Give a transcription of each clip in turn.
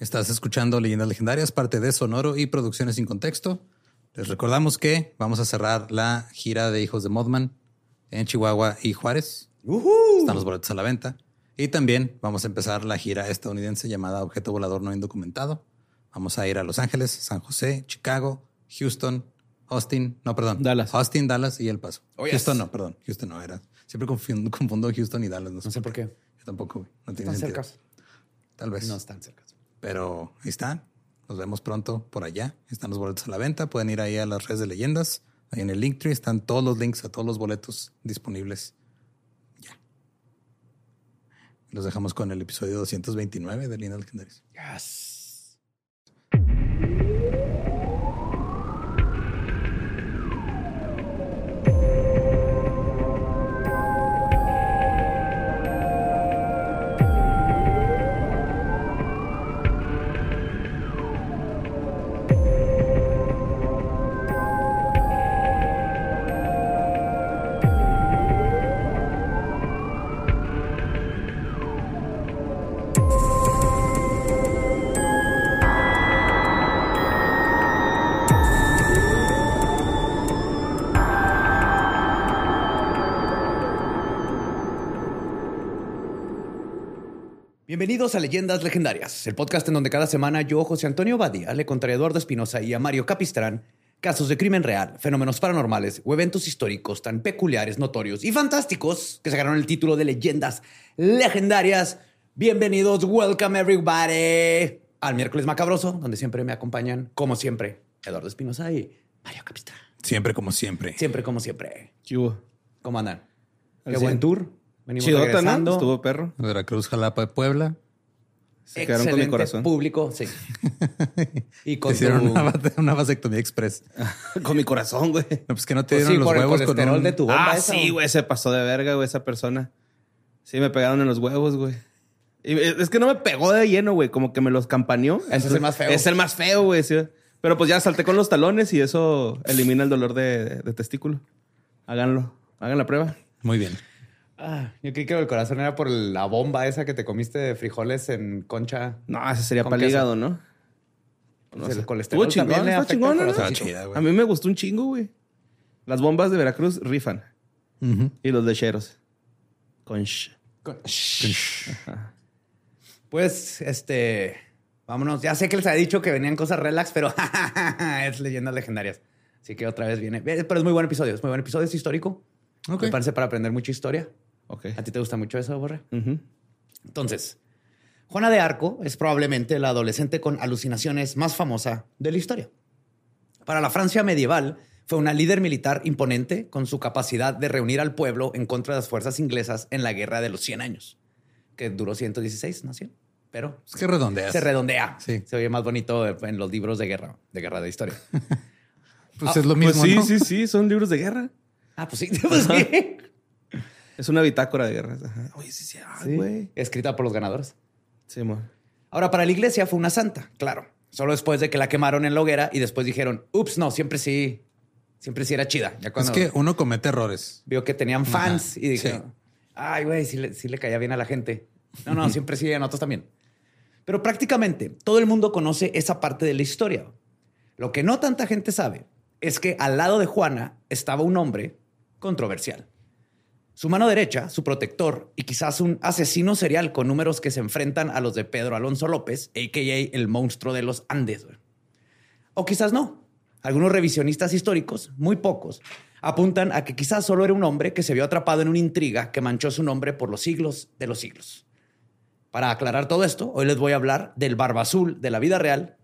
Estás escuchando Leyendas Legendarias, parte de Sonoro y Producciones sin Contexto. Les recordamos que vamos a cerrar la gira de Hijos de Modman en Chihuahua y Juárez. Están los boletos a la venta. Y también vamos a empezar la gira estadounidense llamada Objeto Volador No Indocumentado. Vamos a ir a Los Ángeles, San José, Chicago, Houston, Austin, no, perdón. Dallas. Austin, Dallas y El Paso. Houston no, perdón. Houston no era. Siempre confundo, confundo Houston y Dallas. No sé, por qué. Yo tampoco, No están cerca. Tal vez. No están cerca. Pero ahí están. Nos vemos pronto por allá. Están los boletos a la venta. Pueden ir ahí a las redes de leyendas. Ahí en el Linktree están todos los links a todos los boletos disponibles. Ya. Los dejamos con el episodio 229 de Leyendas Legendarias. Yes. Bienvenidos a Leyendas Legendarias, el podcast en donde cada semana yo, José Antonio Badía, le contaré a Eduardo Espinosa y a Mario Capistrán casos de crimen real, fenómenos paranormales o eventos históricos tan peculiares, notorios y fantásticos que sacaron el título de Leyendas Legendarias. Bienvenidos, welcome everybody al miércoles macabroso, donde siempre me acompañan, como siempre, Eduardo Espinosa y Mario Capistrán. Siempre como siempre. Siempre como siempre. ¿Qué hubo? ¿Cómo andan? Qué buen tour. Venimos Chidota, Estuvo perro. Veracruz, Jalapa, Puebla. Se quedaron con mi corazón. público, sí. y con hicieron una, vasectomía express. con mi corazón, güey. No, pues que no te pues dieron los huevos con un... de tu bomba Ah, sí, güey. Se pasó de verga, güey, esa persona. Sí, me pegaron en los huevos, güey. es que no me pegó de lleno, güey. Como que me los campaneó. Ese es el más feo. Es el más feo, güey. Pero pues ya salté con los talones y eso elimina el dolor de, de testículo. Háganlo. Hagan la prueba. Muy bien. Ah, yo creí que el corazón era por la bomba esa que te comiste de frijoles en concha. No, ese sería para el hígado, ¿no? No el colesterol chingón, A mí me gustó un chingo, güey. Las bombas de Veracruz rifan. Y los lecheros. Conch. Pues, este... Vámonos. Ya sé que les había dicho que venían cosas relax, pero es leyendas legendarias. Así que otra vez viene. Pero es muy buen episodio. Es muy buen episodio. Es histórico. Me parece para aprender mucha historia. ¿A ti te gusta mucho eso, Borre? Entonces, Juana de Arco es probablemente la adolescente con alucinaciones más famosa de la historia. Para la Francia medieval, fue una líder militar imponente con su capacidad de reunir al pueblo en contra de las fuerzas inglesas en la Guerra de los 100 años, que duró 116, ¿no? pero Es que redondeas. se redondea. Sí. Se oye más bonito en los libros de guerra, de guerra de historia. Pues es lo mismo, Pues sí, ¿no? sí, sí, son libros de guerra. ah, pues sí, pues sí. Es una bitácora de guerra. Ajá. Oye, sí, sí, ay, güey. Escrita por los ganadores. Sí. Ahora, para la iglesia fue una santa, claro. Solo después de que la quemaron en la hoguera y después dijeron, ups, no, siempre sí, siempre sí era chida. Ya Es cuando que uno comete errores. vio que tenían fans Ajá, y dijeron, sí. ay, güey, sí le, sí le caía bien a la gente. No, no, siempre sí, a nosotros también. Pero prácticamente todo el mundo conoce esa parte de la historia. Lo que no tanta gente sabe es que al lado de Juana estaba un hombre controversial. Su mano derecha, su protector y quizás un asesino serial con números que se enfrentan a los de Pedro Alonso López, a.k.a. el monstruo de los Andes. O quizás no. Algunos revisionistas históricos, muy pocos, apuntan a que quizás solo era un hombre que se vio atrapado en una intriga que manchó su nombre por los siglos de los siglos. Para aclarar todo esto, hoy les voy a hablar del barba azul de la vida real,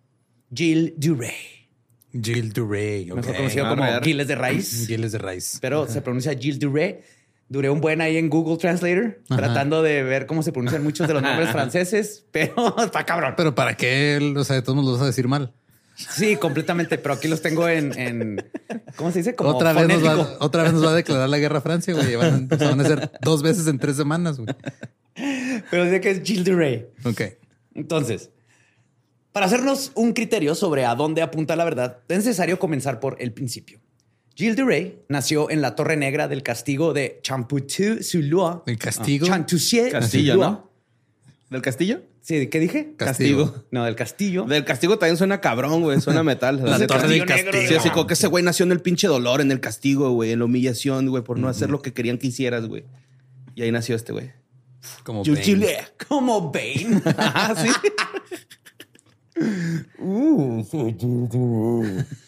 Gilles Duray, Gilles Duray. mejor ok. conocido como ver. Gilles de Raíz, Giles de raíz. pero se pronuncia Gilles Duray. Duré un buen ahí en Google Translator, Ajá. tratando de ver cómo se pronuncian muchos de los nombres franceses, pero está cabrón. Pero ¿para qué? O sea, de todos modos lo vas a decir mal. Sí, completamente, pero aquí los tengo en, en ¿cómo se dice? Como Otra vez, nos va, otra vez nos va a declarar la guerra a Francia, güey. Van, o sea, van a ser dos veces en tres semanas, güey. Pero dice que es Gilles de Ray. Ok. Entonces, para hacernos un criterio sobre a dónde apunta la verdad, es necesario comenzar por el principio. Gilles de Ray nació en la Torre Negra del castigo de Champouty-sur-Loire. ¿El castigo? Chantussier Castillo, sur-Loire. ¿no? ¿Del castillo? Sí, ¿qué dije? Castigo. No, del castillo. Del castigo también suena cabrón, güey. Suena metal. La torre del castillo negro. Sí, así como que ese güey nació en el pinche dolor, en el castigo, güey, en la humillación, güey, por no hacer lo que querían que hicieras, güey. Y ahí nació este güey. Como Bane. chile. Como Bane. Ah, sí.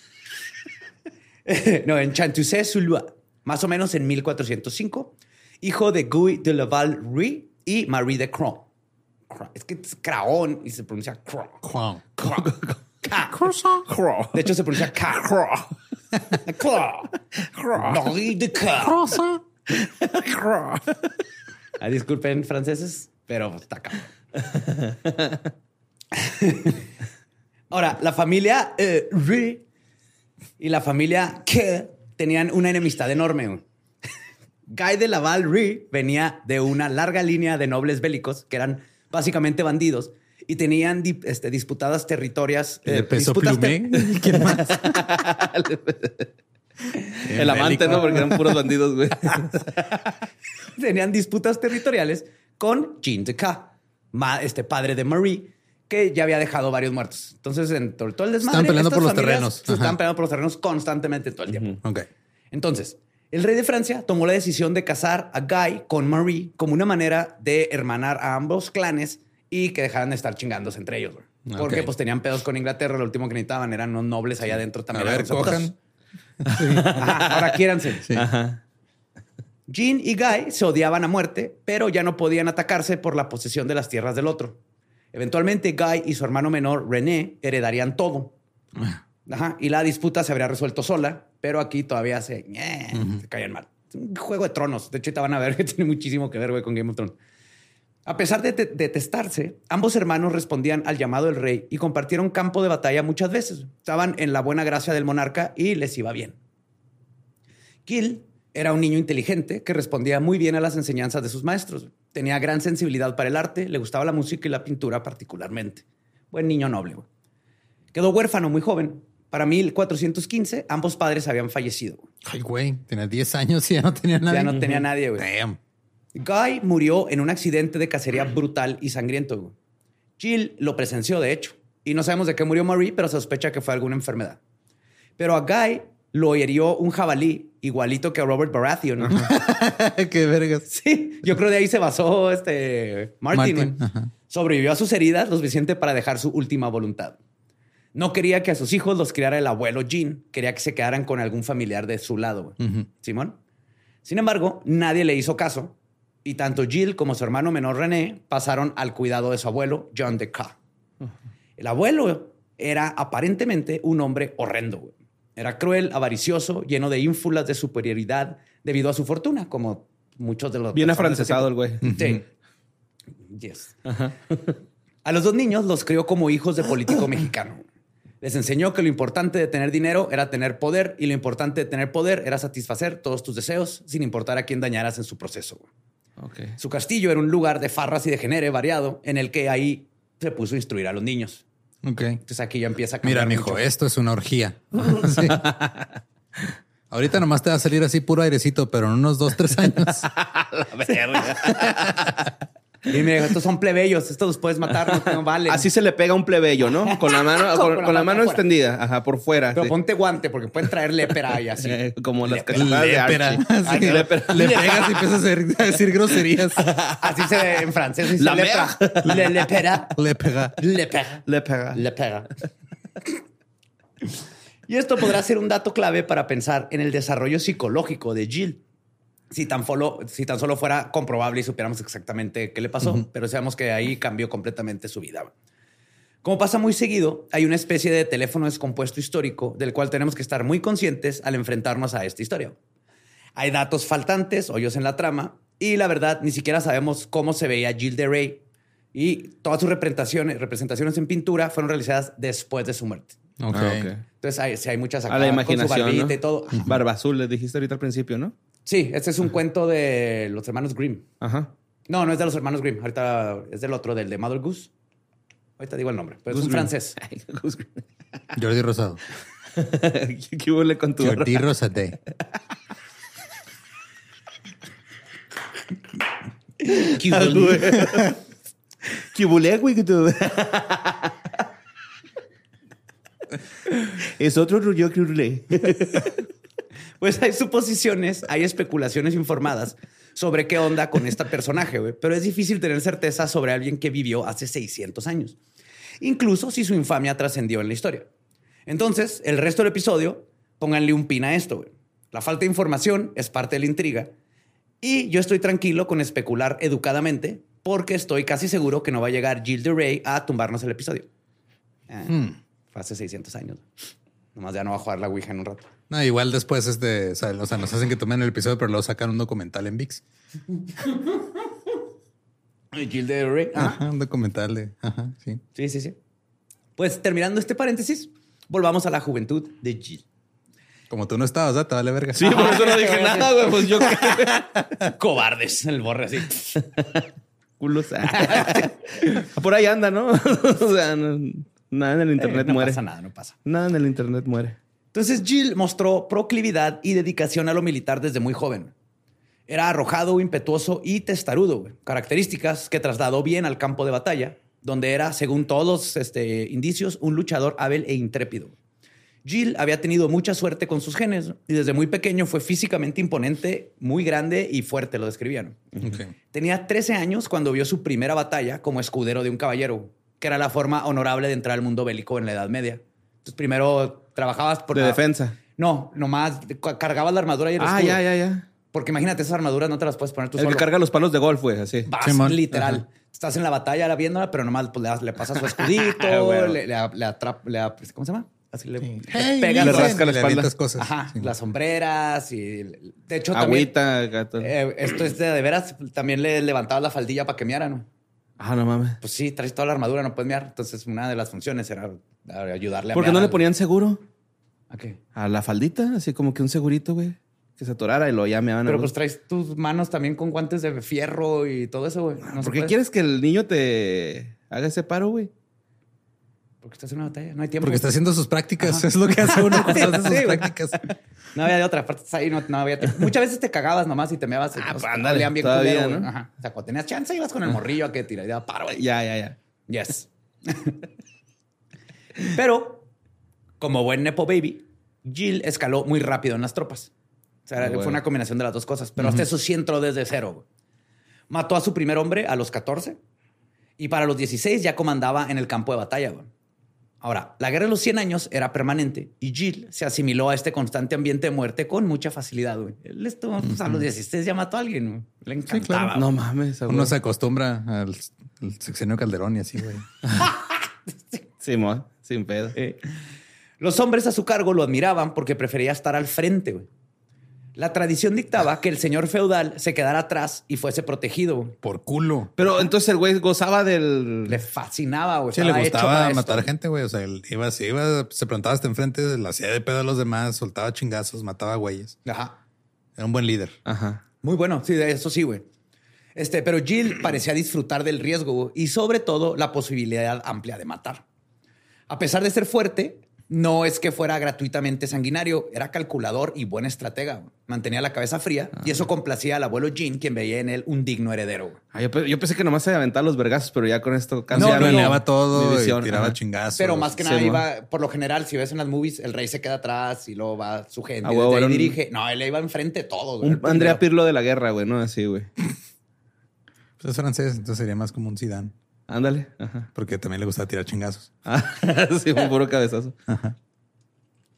no, en Chantussé-sur-Loire, más o menos en 1405, hijo de Guy de Laval-Rie y Marie de Cron. Cron. Es que es Craon y se pronuncia Cron. Juan. Ca. De hecho, se pronuncia Ca. Cron. Marie de Cron. Ah, disculpen, franceses, pero está cabrón. Ahora, la familia eh, Rie y la familia Ke tenían una enemistad enorme. Guy de Laval Rie venía de una larga línea de nobles bélicos que eran básicamente bandidos y tenían este, disputadas territorias. ¿De eh, peso ter- plumé? ¿Quién más? El amante, bélico. ¿no? Porque eran puros bandidos, güey. tenían disputas territoriales con Jean de K, este padre de Marie, que ya había dejado varios muertos. Entonces, en todo, todo el desmadre, Estaban peleando por los terrenos. Se Ajá. peleando por los terrenos constantemente todo el tiempo. Ok. Entonces, el rey de Francia tomó la decisión de casar a Guy con Marie como una manera de hermanar a ambos clanes y que dejaran de estar chingándose entre ellos. Porque pues tenían pedos con Inglaterra, lo último que necesitaban eran unos nobles allá adentro A también. ver. Ajá, ahora quiéranse. Sí. Ajá. Jean y Guy se odiaban a muerte, pero ya no podían atacarse por la posesión de las tierras del otro. Eventualmente, Guy y su hermano menor, René, heredarían todo. Ajá, y la disputa se habría resuelto sola, pero aquí todavía se, ñe, se caían mal. Es un juego de tronos. De hecho, te van a ver que tiene muchísimo que ver güey, con Game of Thrones. A pesar de te- detestarse, ambos hermanos respondían al llamado del rey y compartieron campo de batalla muchas veces. Estaban en la buena gracia del monarca y les iba bien. Gil era un niño inteligente que respondía muy bien a las enseñanzas de sus maestros. Tenía gran sensibilidad para el arte, le gustaba la música y la pintura particularmente. Buen niño noble. Quedó huérfano muy joven. Para 1415, ambos padres habían fallecido. Ay, güey. Tenía 10 años y ya no tenía nadie. Ya no tenía nadie, güey. Damn. Guy murió en un accidente de cacería brutal y sangriento. güey. Jill lo presenció, de hecho. Y no sabemos de qué murió Marie, pero sospecha que fue alguna enfermedad. Pero a Guy lo hirió un jabalí, igualito que a Robert Baratheon. Qué vergas. Sí, yo creo de ahí se basó este Martin. Martin, güey. ajá. Sobrevivió a sus heridas lo suficiente para dejar su última voluntad. No quería que a sus hijos los criara el abuelo Jean, quería que se quedaran con algún familiar de su lado. güey. Simón. Sin embargo, nadie le hizo caso y tanto Jill como su hermano menor René pasaron al cuidado de su abuelo John de K. El abuelo era aparentemente un hombre horrendo. güey. Era cruel, avaricioso, lleno de ínfulas de superioridad debido a su fortuna, como muchos de los Bien afrancesado el güey. Sí. Yes. A los dos niños los crió como hijos de político mexicano. Les enseñó que lo importante de tener dinero era tener poder y lo importante de tener poder era satisfacer todos tus deseos sin importar a quién dañaras en su proceso. Su castillo era un lugar de farras y de genere variado en el que ahí se puso a instruir a los niños. Entonces aquí ya empieza a cambiar. Mira, mijo, esto es una orgía. Ahorita nomás te va a salir así puro airecito, pero en unos dos, tres años. La Dime, estos son plebeyos, estos los puedes matar, no, vale. Así se le pega un plebeyo, ¿no? Con la mano, con, la, mano extendida, ajá, por fuera. Pero ponte guante porque pueden traer lépera y así. como las cachetadas de Archie. Le pegas y empiezas a decir groserías. Así se ve en francés. La lepera. Le lepera. Lepera. Lepera. Lepera. Lepera. Y esto podrá ser un dato clave para pensar en el desarrollo psicológico de Jill si tan, solo, si tan solo fuera comprobable y supiéramos exactamente qué le pasó, pero sabemos que ahí cambió completamente su vida. Como pasa muy seguido, hay una especie de teléfono descompuesto histórico del cual tenemos que estar muy conscientes al enfrentarnos a esta historia. Hay datos faltantes, hoyos en la trama, y la verdad, ni siquiera sabemos cómo se veía Jill de Rey. Y todas sus representaciones, representaciones en pintura fueron realizadas después de su muerte. Okay. Entonces, hay, si hay muchas a la imaginación, con y todo. Barba azul, le dijiste ahorita al principio, ¿no? Sí, este es un cuento de los hermanos Grimm. Ajá. No, no es de los hermanos Grimm. Ahorita es del otro, del de Mother Goose. Ahorita digo el nombre, pero es un francés. Jordi Rosado. ¿Qué huele con tu Jordi Rosade. ¿Qué huele? ¿Qué huele, güey? Es otro rollo que Pues hay suposiciones, hay especulaciones informadas sobre qué onda con este personaje, pero es difícil tener certeza sobre alguien que vivió hace 600 años, incluso si su infamia trascendió en la historia. Entonces, el resto del episodio, pónganle un pin a esto. La falta de información es parte de la intriga y yo estoy tranquilo con especular educadamente porque estoy casi seguro que no va a llegar Jill de Rey a tumbarnos el episodio. Eh, hmm. Fue hace 600 años. Nomás ya no va a jugar la Ouija en un rato. No, igual después, este, o sea, nos hacen que tomen el episodio, pero luego sacan un documental en VIX. De Rey. Ajá, un documental de. Ajá, sí. Sí, sí, sí. Pues terminando este paréntesis, volvamos a la juventud de Jill. Como tú no estabas, ¿verdad? Te vale verga. Sí, por eso no dije nada, güey. Pues yo. Cobardes, el borre así. Culos. por ahí anda, ¿no? o sea, nada en el internet no muere. No pasa nada, no pasa. Nada en el internet muere. Entonces Jill mostró proclividad y dedicación a lo militar desde muy joven. Era arrojado, impetuoso y testarudo, características que trasladó bien al campo de batalla, donde era, según todos los este, indicios, un luchador hábil e intrépido. Jill había tenido mucha suerte con sus genes y desde muy pequeño fue físicamente imponente, muy grande y fuerte, lo describían. Tenía 13 años cuando vio su primera batalla como escudero de un caballero, que era la forma honorable de entrar al mundo bélico en la Edad Media. Entonces primero trabajabas por... De defensa. No, nomás cargabas la armadura y el Ah, ya, ya, ya. Porque imagínate, esas armaduras no te las puedes poner tú el solo. que carga los palos de golf, güey, así. Vas, literal. Estás en la batalla viéndola, pero nomás pues, le, pasas su escudito, ah, le, le, le, atrapa, le, ¿cómo se llama? Así le, sí. pega, le rasca la espalda. cosas. Ajá, las sombreras y de hecho Agüita, gato. Eh, esto es de, de veras, también le levantaba la faldilla para que meara, ¿no? Ah, no mames. Pues sí, traes toda la armadura, no puedes mear. Entonces, una de las funciones era ayudarle a ¿Por qué no le ponían seguro? ¿A qué? A la faldita, así como que un segurito, güey. Que se atorara y lo ya me van Pero pues traes tus manos también con guantes de fierro y todo eso, güey. ¿Por qué quieres que el niño te haga ese paro, güey? Porque estás en una batalla, no hay tiempo. Porque está haciendo sus prácticas, es lo que hace uno cuando hace sus prácticas. No había de otra, aparte ahí no, no había tiempo. Muchas veces te cagabas nomás y te meabas. Ah, pues ándale, bien todavía, culero, ¿no? Ajá. O sea, cuando tenías chance ibas con el morrillo a que tira paro. Güey. Ya, ya, ya. Yes. Pero, como buen Nepo Baby, Jill escaló muy rápido en las tropas. O sea, fue una combinación de las dos cosas. Pero hasta eso sí entró desde cero. Mató a su primer hombre a los 14 y para los 16 ya comandaba en el campo de batalla. Güey. Ahora, la guerra de los 100 años era permanente y Jill se asimiló a este constante ambiente de muerte con mucha facilidad. Güey. Él estuvo, pues, a los 16 ya mató a alguien. Güey. Le encantaba. No mames. Uno se acostumbra al, sexenio Calderón y así, güey. sí, sin pedo. Los hombres a su cargo lo admiraban porque prefería estar al frente. Güey. La tradición dictaba que el señor feudal se quedara atrás y fuese protegido. Por culo. Pero entonces el güey gozaba del. Le fascinaba, güey. Sí, le gustaba matar esto. gente, güey. O sea, él iba, se iba, se plantaba hasta enfrente, la hacía de pedo a los demás, soltaba chingazos, mataba güeyes. Ajá. Era un buen líder. Ajá. Muy bueno, sí, de eso sí, güey. Este, pero Jill parecía disfrutar del riesgo y sobre todo la posibilidad amplia de matar. A pesar de ser fuerte, no es que fuera gratuitamente sanguinario, era calculador y buen estratega. Mantenía la cabeza fría y eso complacía al abuelo Jean, quien veía en él un digno heredero. Ah, yo, pe- yo pensé que nomás se aventaba los vergazos, pero ya con esto casi No, Planeaba todo visión, y tiraba ajá. chingazos. Pero más que Sí, nada iba, por lo general, si ves en las movies, el rey se queda atrás y luego va su gente. Ah, y huevo, desde ahí era un- dirige. No, él iba enfrente de todos. Un Andrea. Pirlo de la guerra, güey, ¿no? Así, güey. Pues es francés, entonces sería más como un Zidane. Ándale. Ajá. Porque también le gustaba tirar chingazos. Ah, sí, un puro cabezazo.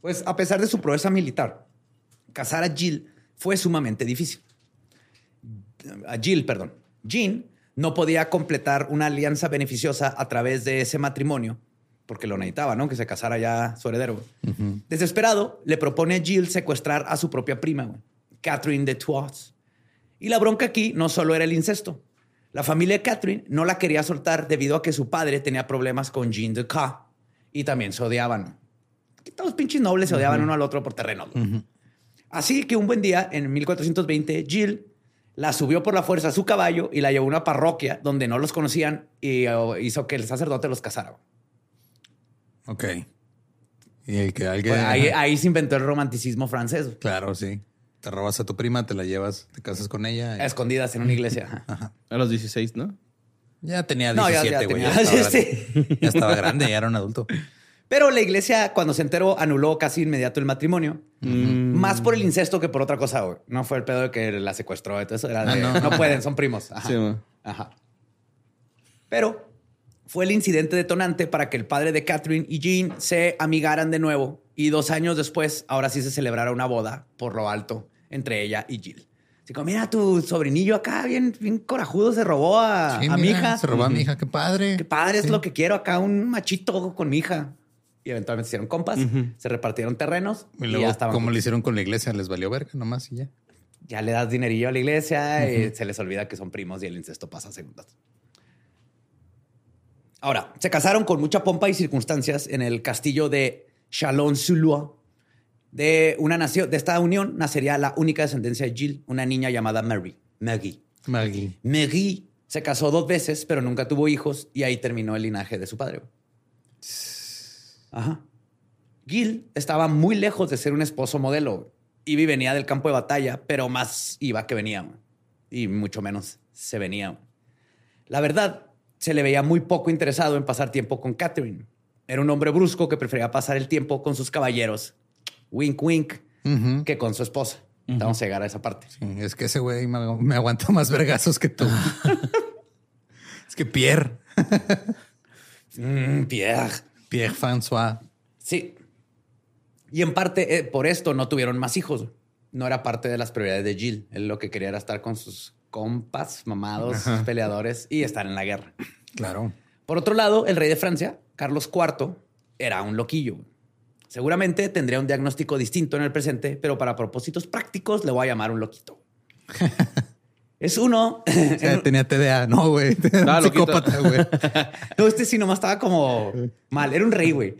Pues a pesar de su proeza militar, casar a Jill fue sumamente difícil. A Jill, perdón. Jean no podía completar una alianza beneficiosa a través de ese matrimonio, porque lo necesitaba, ¿no? Que se casara ya su heredero. Desesperado, le propone a Jill secuestrar a su propia prima, Catherine de Troyes. Y la bronca aquí no solo era el incesto. La familia de Catherine no la quería soltar debido a que su padre tenía problemas con Jean de Ca y también se odiaban. Todos los pinches nobles se odiaban uno al otro por terreno. Así que un buen día, en 1420, Jill la subió por la fuerza a su caballo y la llevó a una parroquia donde no los conocían y oh, hizo que el sacerdote los casara. Ok. Y el que alguien. Pues ahí, ahí se inventó el romanticismo francés. Claro, sí. Te robas a tu prima, te la llevas, te casas con ella. y- A escondidas en una iglesia. Ajá. A los 16, ¿no? Ya tenía No, ya- 17, ya güey. Ya, estaba sí, grande. Ya estaba grande, ya era un adulto. Pero la iglesia, cuando se enteró, anuló casi inmediato el matrimonio. Más por el incesto que por otra cosa. güey. No fue el pedo de que la secuestró. Entonces era de, Ah, no. no. pueden, son primos. Ajá. Sí. Ajá. Pero fue el incidente detonante para que el padre de Catherine y Jean se amigaran de nuevo y dos años después, ahora sí se celebrara una boda por lo alto entre ella y Jill. Así como, mira, tu sobrinillo acá, bien, bien corajudo, se robó a, Sí, a mi hija. Se robó a mi hija, qué padre. Qué padre es Sí. lo que quiero acá, un machito con mi hija. Y eventualmente se hicieron compas, se repartieron terrenos Y y, luego, ya estaban. como juntos. le hicieron con la iglesia, les valió verga nomás y ya. Ya le das dinerillo a la iglesia y se les olvida que son primos y el incesto pasa a segundas. Ahora, se casaron con mucha pompa y circunstancias en el castillo de Chalon-sur-Loire. De, una nación, de esta unión nacería la única descendencia de Jill, una niña llamada Mary. Maggie. Maggie. Mary se casó dos veces, pero nunca tuvo hijos y ahí terminó el linaje de su padre. Ajá. Gil estaba muy lejos de ser un esposo modelo. Ivy venía del campo de batalla, pero más iba que venía. Y mucho menos se venía. La verdad, se le veía muy poco interesado en pasar tiempo con Catherine. Era un hombre brusco que prefería pasar el tiempo con sus caballeros, wink wink, que con su esposa. Vamos a llegar a esa parte. Sí, es que ese güey me, agu- me aguanta más vergazos que tú. es que Pierre, Mm, Pierre. Pierre François. Sí. Y en parte eh, por esto no tuvieron más hijos. No era parte de las prioridades de Jill. Él lo que quería era estar con sus compas, mamados, peleadores y estar en la guerra. Claro. Por otro lado, el rey de Francia, Carlos IV, era un loquillo. Seguramente tendría un diagnóstico distinto en el presente, pero para propósitos prácticos le voy a llamar un loquito. es uno. O sea, tenía TDA. No, güey. Era psicópata, güey. No, este sí nomás estaba como mal. Era un rey, güey.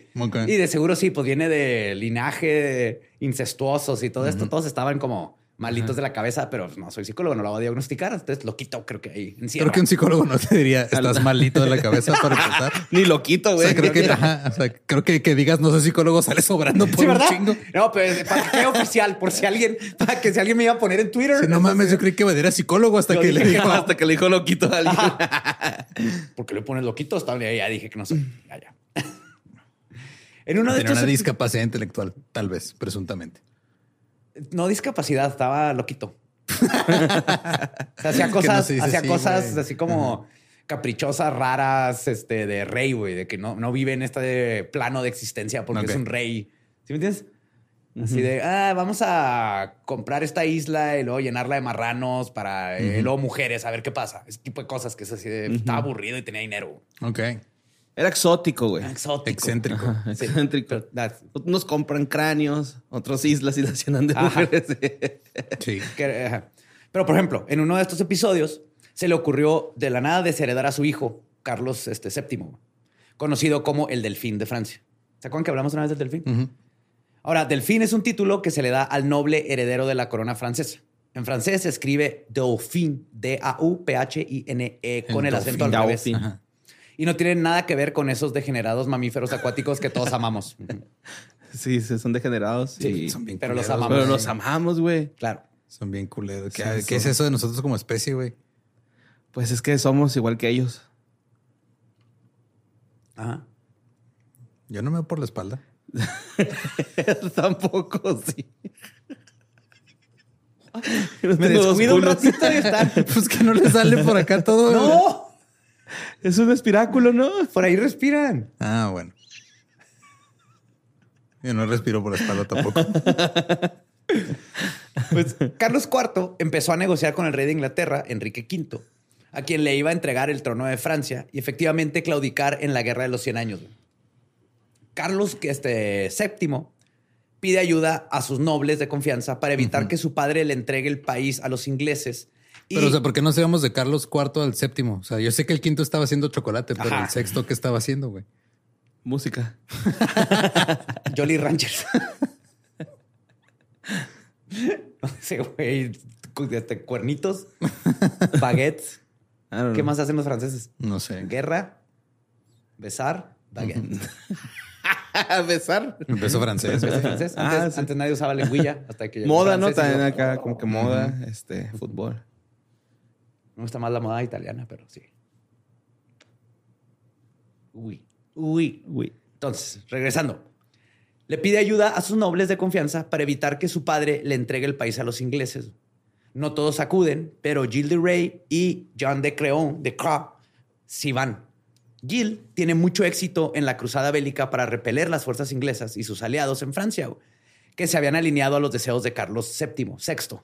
Y de seguro sí, pues viene de linaje incestuosos y todo esto. Todos estaban como malitos de la cabeza, pero no soy psicólogo, no lo voy a diagnosticar. Entonces, loquito, creo que ahí encierra. Creo que un psicólogo no te diría, estás malito de la cabeza para empezar. Ni loquito, O güey. sea, creo que, Creo ajá, o sea, creo que, que digas no soy psicólogo sale sobrando por Sí, un chingo. No, pero para que oficial, por si alguien, para que si alguien me iba a poner en Twitter. Sí, no mames, yo creí que era psicólogo hasta Yo que le dijo. Hasta que le dijo loquito a alguien. porque le pones loquito, bien, ya dije que no soy. Ya, ya. En uno de estos una discapacidad intelectual, tal vez, presuntamente. No discapacidad, estaba loquito. O sea, hacía cosas, hacía así, cosas así como caprichosas, raras, este, de rey, güey, de que no, no vive en este plano de existencia porque es un rey. ¿Sí me entiendes? Así de, ah, vamos a comprar esta isla y luego llenarla de marranos para eh, luego mujeres, a ver qué pasa. Ese tipo de cosas que es así de, estaba aburrido y tenía dinero. Ok. Era exótico, güey. Exótico. Excéntrico. Sí. Excéntrico. Pero, ah, Unos compran cráneos, otros islas y las llenan de Ajá. mujeres. Sí. ajá. Pero, por ejemplo, en uno de estos episodios se le ocurrió de la nada desheredar a su hijo, Carlos este, VII, conocido como el Delfín de Francia. ¿Se acuerdan que hablamos una vez del Delfín? Ahora, Delfín es un título que se le da al noble heredero de la corona francesa. En francés se escribe Dauphin, D-A-U-P-H-I-N-E, con el, El acento al revés. Dauphin. Ajá. Y no tiene nada que ver con esos degenerados mamíferos acuáticos que todos amamos. Sí, sí, son degenerados. Sí, y- son bien pero los amamos. Pero güey. los amamos, güey. Claro. Son bien culeros. ¿Qué, Sí, qué es eso de nosotros como especie, güey? Pues es que somos igual que ellos. Ajá. Yo no me veo por la espalda. Tampoco, sí. Me descuido un ratito y están. Pues que no le sale por acá todo. ¡No! Es un espiráculo, ¿no? Por ahí respiran. Ah, bueno. Yo no respiro por la espalda tampoco. Pues Carlos IV empezó a negociar con el rey de Inglaterra, Enrique V, a quien le iba a entregar el trono de Francia y efectivamente claudicar en la Guerra de los 100 Años. Carlos este, VII pide ayuda a sus nobles de confianza para evitar que su padre le entregue el país a los ingleses. Y Pero, o sea, ¿por qué no íbamos de Carlos IV al séptimo? O sea, yo sé que el quinto estaba haciendo chocolate, pero Ajá. el sexto, ¿qué estaba haciendo, güey? Música. Jolly Ranchers. Ese güey, cu- este, cuernitos, baguettes. ¿Qué más hacen los franceses? No sé. Guerra, besar, baguette. Besar. Empezó francés. güey. francés. Ah, Antes, sí. antes nadie usaba lengüilla hasta que Moda, ¿no? También acá, como que moda, este, fútbol. Me gusta más la moda italiana, pero sí. Uy, uy. Uy. Entonces, regresando. Le pide ayuda a sus nobles de confianza para evitar que su padre le entregue el país a los ingleses. No todos acuden, pero Gilles de Rey y John de Creon de Cra sí van. Gilles tiene mucho éxito en la cruzada bélica para repeler las fuerzas inglesas y sus aliados en Francia, que se habían alineado a los deseos de Carlos VII, sexto.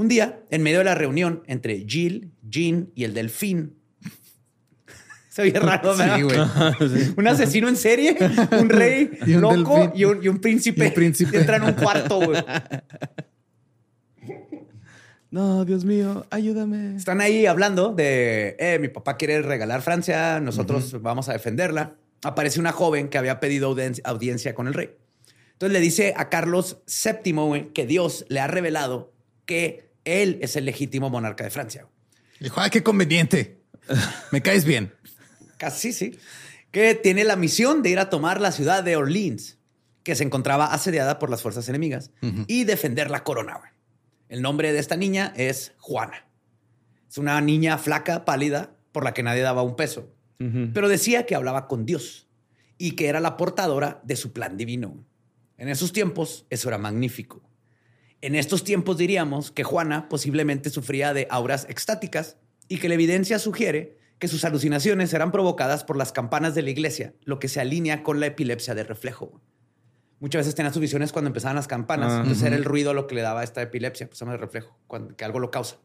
Un día, en medio de la reunión entre Gilles, Jean y el delfín, se oye raro, ¿verdad? Sí, güey. Un asesino en serie, un rey Y un loco delfín. y un, y un príncipe. Y un príncipe. Entra en un cuarto, güey. No, Dios mío, ayúdame. Están ahí hablando de, eh, mi papá quiere regalar Francia, nosotros vamos a defenderla. Aparece una joven que había pedido audien- audiencia con el rey. Entonces le dice a Carlos VII güey, que Dios le ha revelado que él es el legítimo monarca de Francia. Dijo, ah, qué conveniente. Me caes bien. Casi sí. Que tiene la misión de ir a tomar la ciudad de Orleans, que se encontraba asediada por las fuerzas enemigas, y defender la corona. El nombre de esta niña es Juana. Es una niña flaca, pálida, por la que nadie daba un peso. Pero decía que hablaba con Dios y que era la portadora de su plan divino. En esos tiempos, eso era magnífico. En estos tiempos diríamos que Juana posiblemente sufría de auras extáticas y que la evidencia sugiere que sus alucinaciones eran provocadas por las campanas de la iglesia, lo que se alinea con la epilepsia de reflejo. Muchas veces tenía sus visiones cuando empezaban las campanas, Ah. entonces era el ruido lo que le daba esta epilepsia, pues se llama reflejo, cuando, que algo lo causa.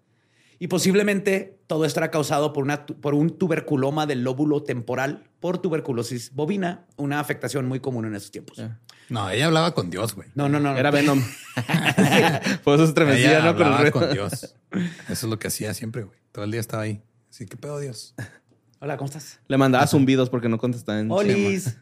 Y posiblemente todo esto era causado por, una, por un tuberculoma del lóbulo temporal por tuberculosis bovina, una afectación muy común en esos tiempos. No, ella hablaba con Dios, güey. No, no, no. Era Venom. Por eso se estremecía, ¿no? Con el hablaba con Dios. Eso es lo que hacía siempre, güey. Todo el día estaba ahí. Así que pedo Dios. Hola, ¿cómo estás? Le mandaba zumbidos porque no contestaba en Olis.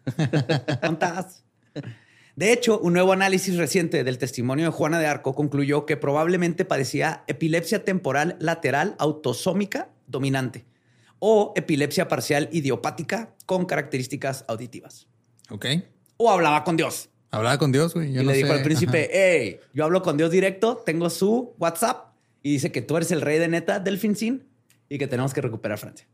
¿Cómo estás? De hecho, un nuevo análisis reciente del testimonio de Juana de Arco concluyó que probablemente padecía epilepsia temporal lateral autosómica dominante o epilepsia parcial idiopática con características auditivas. Ok. O hablaba con Dios. Hablaba con Dios, güey. Yo y no le dijo sé. al príncipe, hey, yo hablo con Dios directo, tengo su WhatsApp y dice que tú eres el rey de neta del Fincín y que tenemos que recuperar Francia.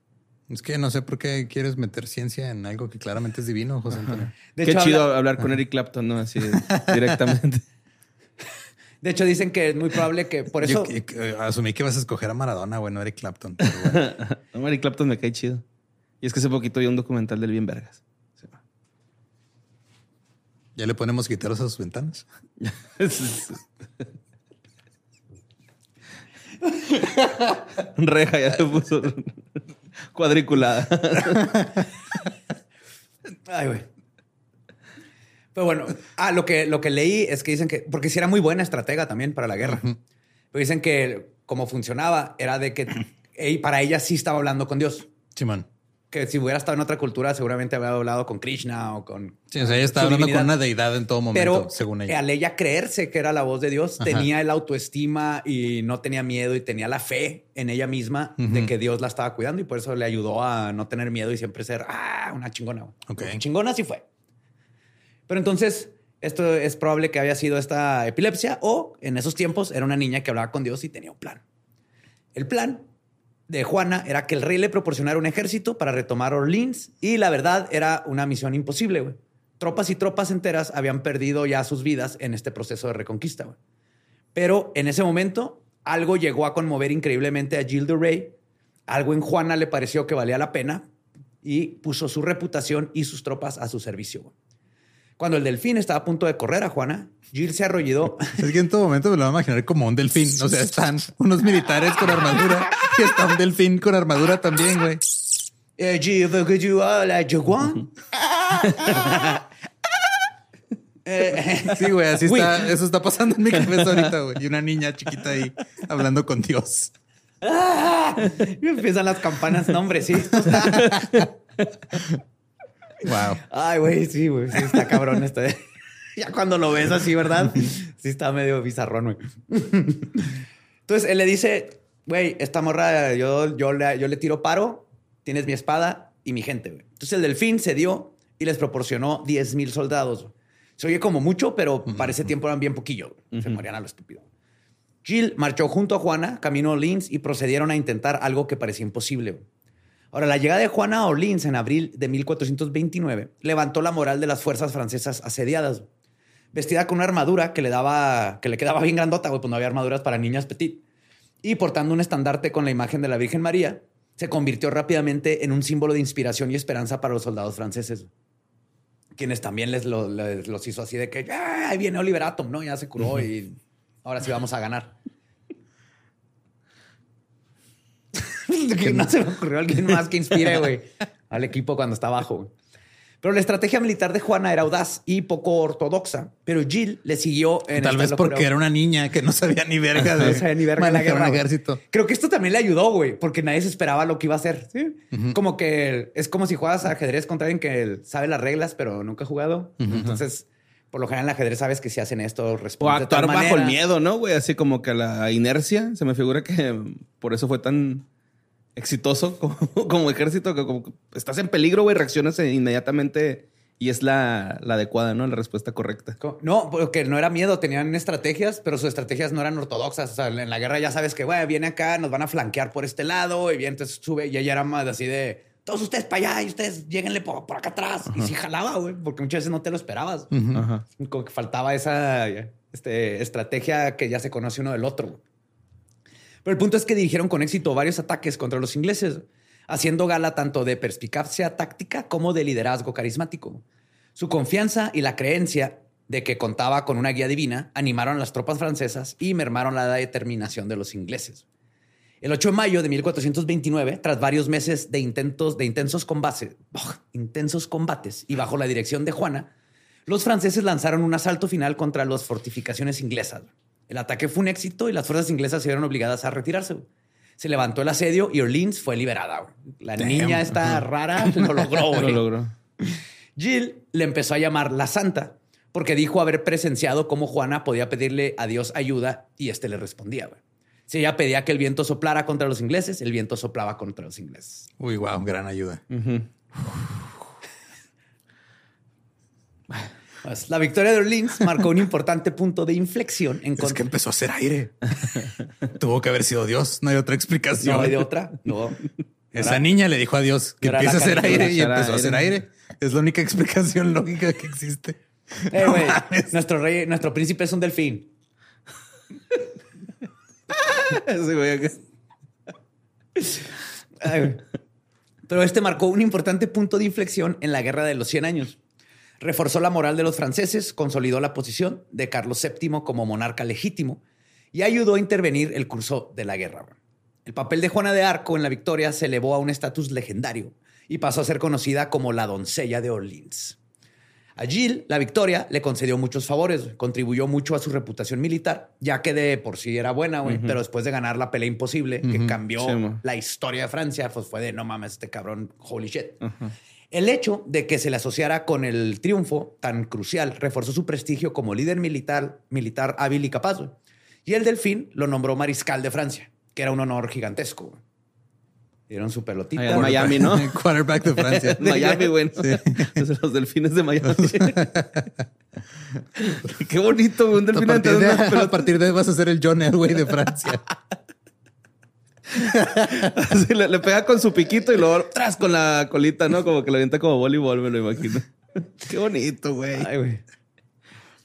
Es que no sé por qué quieres meter ciencia en algo que claramente es divino, José Antonio. De Qué hecho, chido habla- hablar con Eric Clapton, ¿no? Así directamente. de hecho, dicen que es muy probable que por eso... Yo eh, asumí que vas a escoger a Maradona, güey, no Eric Clapton. pero bueno. No, Eric Clapton me cae chido. Y es que hace poquito vi un documental del bien vergas. Sí. ya le ponemos guitarras a sus ventanas. Reja ya se puso cuadriculada. Ay, güey. Pero bueno, ah, lo que, lo que leí es que dicen que, porque sí era muy buena estratega también para la guerra. Pero dicen que como funcionaba era de que para ella sí estaba hablando con Dios. Simón que si hubiera estado en otra cultura, seguramente habría hablado con Krishna o con. Sí, o sea, ella estaba hablando con una deidad en todo momento, Pero según ella. Al ella creerse que era la voz de Dios, tenía el autoestima y no tenía miedo y tenía la fe en ella misma de que Dios la estaba cuidando y por eso le ayudó a no tener miedo y siempre ser ah, una chingona. Ok. chingona sí fue. Pero entonces, esto es probable que haya sido esta epilepsia o en esos tiempos era una niña que hablaba con Dios y tenía un plan. El plan de Juana era que el rey le proporcionara un ejército para retomar Orleans y la verdad era una misión imposible. Tropas y tropas enteras habían perdido ya sus vidas en este proceso de reconquista. Pero en ese momento algo llegó a conmover increíblemente a Gilles de Rey. Algo en Juana le pareció que valía la pena y puso su reputación y sus tropas a su servicio. Cuando el delfín estaba a punto de correr a Juana, Jill se arrolló. Es que en todo momento me lo voy a imaginar como un delfín. O sea, están unos militares con armadura y está un delfín con armadura también, güey. Eh, sí, güey, así está. Eso está pasando en mi cabeza ahorita, güey. Y una niña chiquita ahí hablando con Dios. y empiezan las campanas. No, hombre, sí. Wow. Ay, güey, sí, güey. Sí, está cabrón esto. ya cuando lo ves así, ¿verdad? Sí, está medio bizarrón, güey. Entonces él le dice, güey, esta morra, yo, yo, le, yo le tiro paro, tienes mi espada y mi gente, güey. Entonces el delfín se dio y les proporcionó 10 mil soldados. Se oye como mucho, pero para ese tiempo eran bien poquillo. Se morían a lo estúpido. Jill marchó junto a Juana, camino a Orleans y procedieron a intentar algo que parecía imposible. Ahora, la llegada de Juana a Orleans en abril de 1429 levantó la moral de las fuerzas francesas asediadas. Vestida con una armadura que le daba, que le quedaba bien grandota, pues no había armaduras para niñas petit. Y portando un estandarte con la imagen de la Virgen María, se convirtió rápidamente en un símbolo de inspiración y esperanza para los soldados franceses. Quienes también les, los hizo así de que ahí viene Oliver Atom, ¿no? Ya se curó y ahora sí vamos a ganar. que no se me ocurrió alguien más que inspire, güey, al equipo cuando está abajo. Pero la estrategia militar de Juana era audaz y poco ortodoxa, pero Jill le siguió en Tal vez porque era una niña que no sabía ni verga de no sabía ni verga la guerra, ejército. Creo que esto también le ayudó, güey, porque nadie se esperaba lo que iba a hacer. ¿sí? Como que es como si juegas ajedrez contra alguien que sabe las reglas, pero nunca ha jugado. Entonces, por lo general en el ajedrez sabes que si hacen esto, responden. O actuar bajo el miedo, ¿no, güey? Así como que la inercia. Se me figura que por eso fue tan exitoso como, ejército, que como estás en peligro, güey, reaccionas inmediatamente y es la, adecuada, ¿no? La respuesta correcta. No, porque no era miedo, tenían estrategias, pero sus estrategias no eran ortodoxas. O sea, en la guerra ya sabes que, güey, viene acá, nos van a flanquear por este lado y bien, entonces sube y ella era más así de todos ustedes para allá y ustedes lleguenle por, acá atrás. Y sí jalaba, güey, porque muchas veces no te lo esperabas. Como que faltaba esa este, estrategia que ya se conoce uno del otro. Pero el punto es que dirigieron con éxito varios ataques contra los ingleses, haciendo gala tanto de perspicacia táctica como de liderazgo carismático. Su confianza y la creencia de que contaba con una guía divina animaron a las tropas francesas y mermaron la determinación de los ingleses. El 8 de mayo de 1429, tras varios meses de intentos de intensos combates, intensos combates y bajo la dirección de Juana, los franceses lanzaron un asalto final contra las fortificaciones inglesas. El ataque fue un éxito y las fuerzas inglesas se vieron obligadas a retirarse. Se levantó el asedio y Orleans fue liberada. La niña esta rara lo logró. lo logró. Jill le empezó a llamar la Santa porque dijo haber presenciado cómo Juana podía pedirle a Dios ayuda y este le respondía. Si ella pedía que el viento soplara contra los ingleses, el viento soplaba contra los ingleses. Uy, wow, gran ayuda. La victoria de Orleans marcó un importante punto de inflexión en Es que empezó a hacer aire. Tuvo que haber sido Dios. No hay otra explicación. No hay de otra. No. Esa niña le dijo a Dios que empiece a hacer aire y empezó a hacer aire. Es la única explicación lógica que existe. Eh, nuestro rey, nuestro príncipe es un delfín. Pero este marcó un importante punto de inflexión en la guerra de los 100 años. Reforzó la moral de los franceses, consolidó la posición de Carlos VII como monarca legítimo y ayudó a intervenir el curso de la guerra. El papel de Juana de Arco en la victoria se elevó a un estatus legendario y pasó a ser conocida como la doncella de Orleans. A Jill, la victoria le concedió muchos favores, contribuyó mucho a su reputación militar, ya que de por sí era buena, güey, pero después de ganar la pelea imposible, que cambió la historia de Francia, pues fue de no mames, este cabrón, holy shit. El hecho de que se le asociara con el triunfo tan crucial reforzó su prestigio como líder militar, militar hábil y capaz. Y el delfín lo nombró mariscal de Francia, que era un honor gigantesco. Dieron su pelotita. En Miami, ¿no? Quarterback de Francia. Miami, güey. Los delfines de Miami. Qué bonito, güey. Un delfín a partir, de, a partir de ahí vas a ser el John Elway de Francia. Le, pega con su piquito y luego tras con la colita, ¿no? Como que lo avienta como voleibol, me lo imagino. Qué bonito, güey.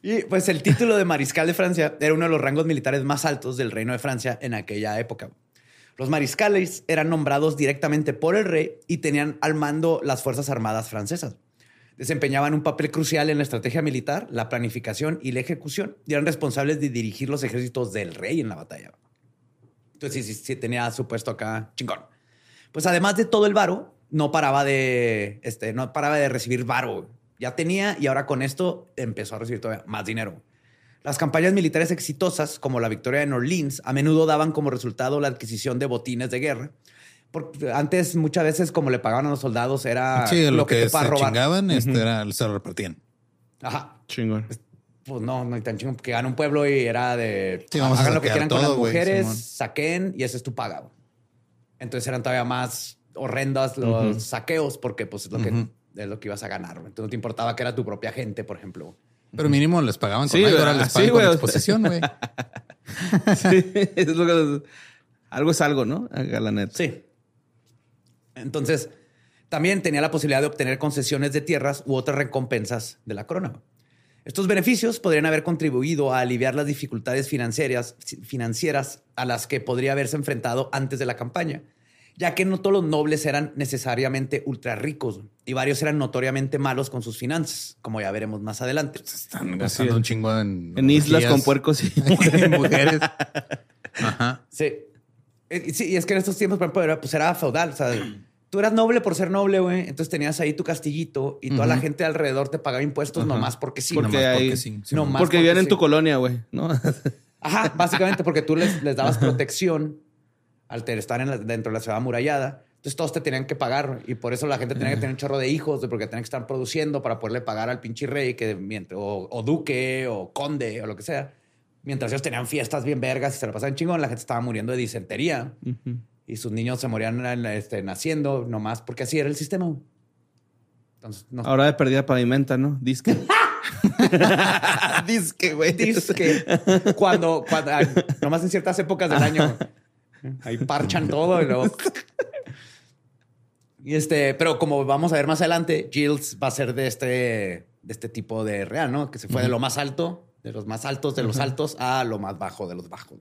Y pues el título de mariscal de Francia era uno de los rangos militares más altos del reino de Francia en aquella época. Los mariscales eran nombrados directamente por el rey y tenían al mando las Fuerzas Armadas francesas. Desempeñaban un papel crucial en la estrategia militar, la planificación y la ejecución y eran responsables de dirigir los ejércitos del rey en la batalla. Entonces sí, sí, sí tenía su puesto acá chingón. Pues además de todo el varo, no paraba de, este, no paraba de recibir varo. Ya tenía y ahora con esto empezó a recibir todavía más dinero. Las campañas militares exitosas, como la victoria de Orleans, a menudo daban como resultado la adquisición de botines de guerra. Porque antes, muchas veces, como le pagaban a los soldados, era lo, que, te se chingaban, este era, se lo repartían. Ajá. Chingón pues no, no hay tan chingón, porque gana un pueblo y era de hagan lo que quieran con las mujeres, saquen y ese es tu paga. Entonces eran todavía más horrendas los saqueos porque pues es lo, que, es lo que ibas a ganar. Entonces no te importaba que era tu propia gente, por ejemplo. Pero mínimo les pagaban con sí, ahora les pagan con exposición, güey. sí, es lo que, algo es algo, ¿no? la neta. Sí. Entonces, también tenía la posibilidad de obtener concesiones de tierras u otras recompensas de la corona. Estos beneficios podrían haber contribuido a aliviar las dificultades financieras, financieras a las que podría haberse enfrentado antes de la campaña, ya que no todos los nobles eran necesariamente ultra ricos y varios eran notoriamente malos con sus finanzas, como ya veremos más adelante. Pues están gastando un chingo en, en islas con puercos y mujeres. Ajá. Sí. Eh, sí, y es que en estos tiempos, por ejemplo, pues era feudal. O sea, tú eras noble por ser noble, güey. Entonces tenías ahí tu castillito y toda la gente alrededor te pagaba impuestos nomás porque sí. Porque, nomás porque sí. porque, vivían en tu colonia, güey, ¿no? Ajá, básicamente porque tú les, dabas protección al estar dentro de la ciudad amurallada. Entonces todos te tenían que pagar y por eso la gente tenía que tener un chorro de hijos porque tenían que estar produciendo para poderle pagar al pinche rey que o, duque o conde o lo que sea. Mientras ellos tenían fiestas bien vergas y se la pasaban chingón, la gente estaba muriendo de disentería y sus niños se morían este, naciendo nomás porque así era el sistema. Entonces, no. Ahora de perdida pavimenta, ¿no? Disque. Disque, güey. Disque. Cuando, cuando, nomás en ciertas épocas del año. Ahí parchan todo y luego. Y este, pero como vamos a ver más adelante, Gilles va a ser de este, de este tipo de real, ¿no? Que se fue de lo más alto, de los más altos de los altos, a lo más bajo de los bajos.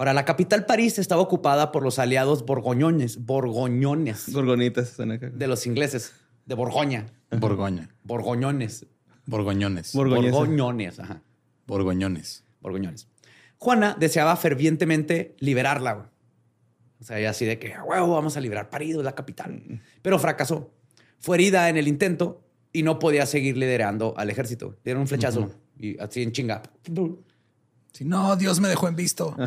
Ahora, la capital París estaba ocupada por los aliados borgoñones, borgoñones. Gorgonitas. De los ingleses, de Borgoña. Borgoña. Borgoñones. Borgoñones. Borgoñones. ajá. Borgoñones. Borgoñones. Juana deseaba fervientemente liberarla. O sea, ella así de que, huevo, vamos a liberar París, la capital. Pero fracasó. Fue herida en el intento y no podía seguir liderando al ejército. Dieron un flechazo y así en chinga. Si no, Dios me dejó en visto.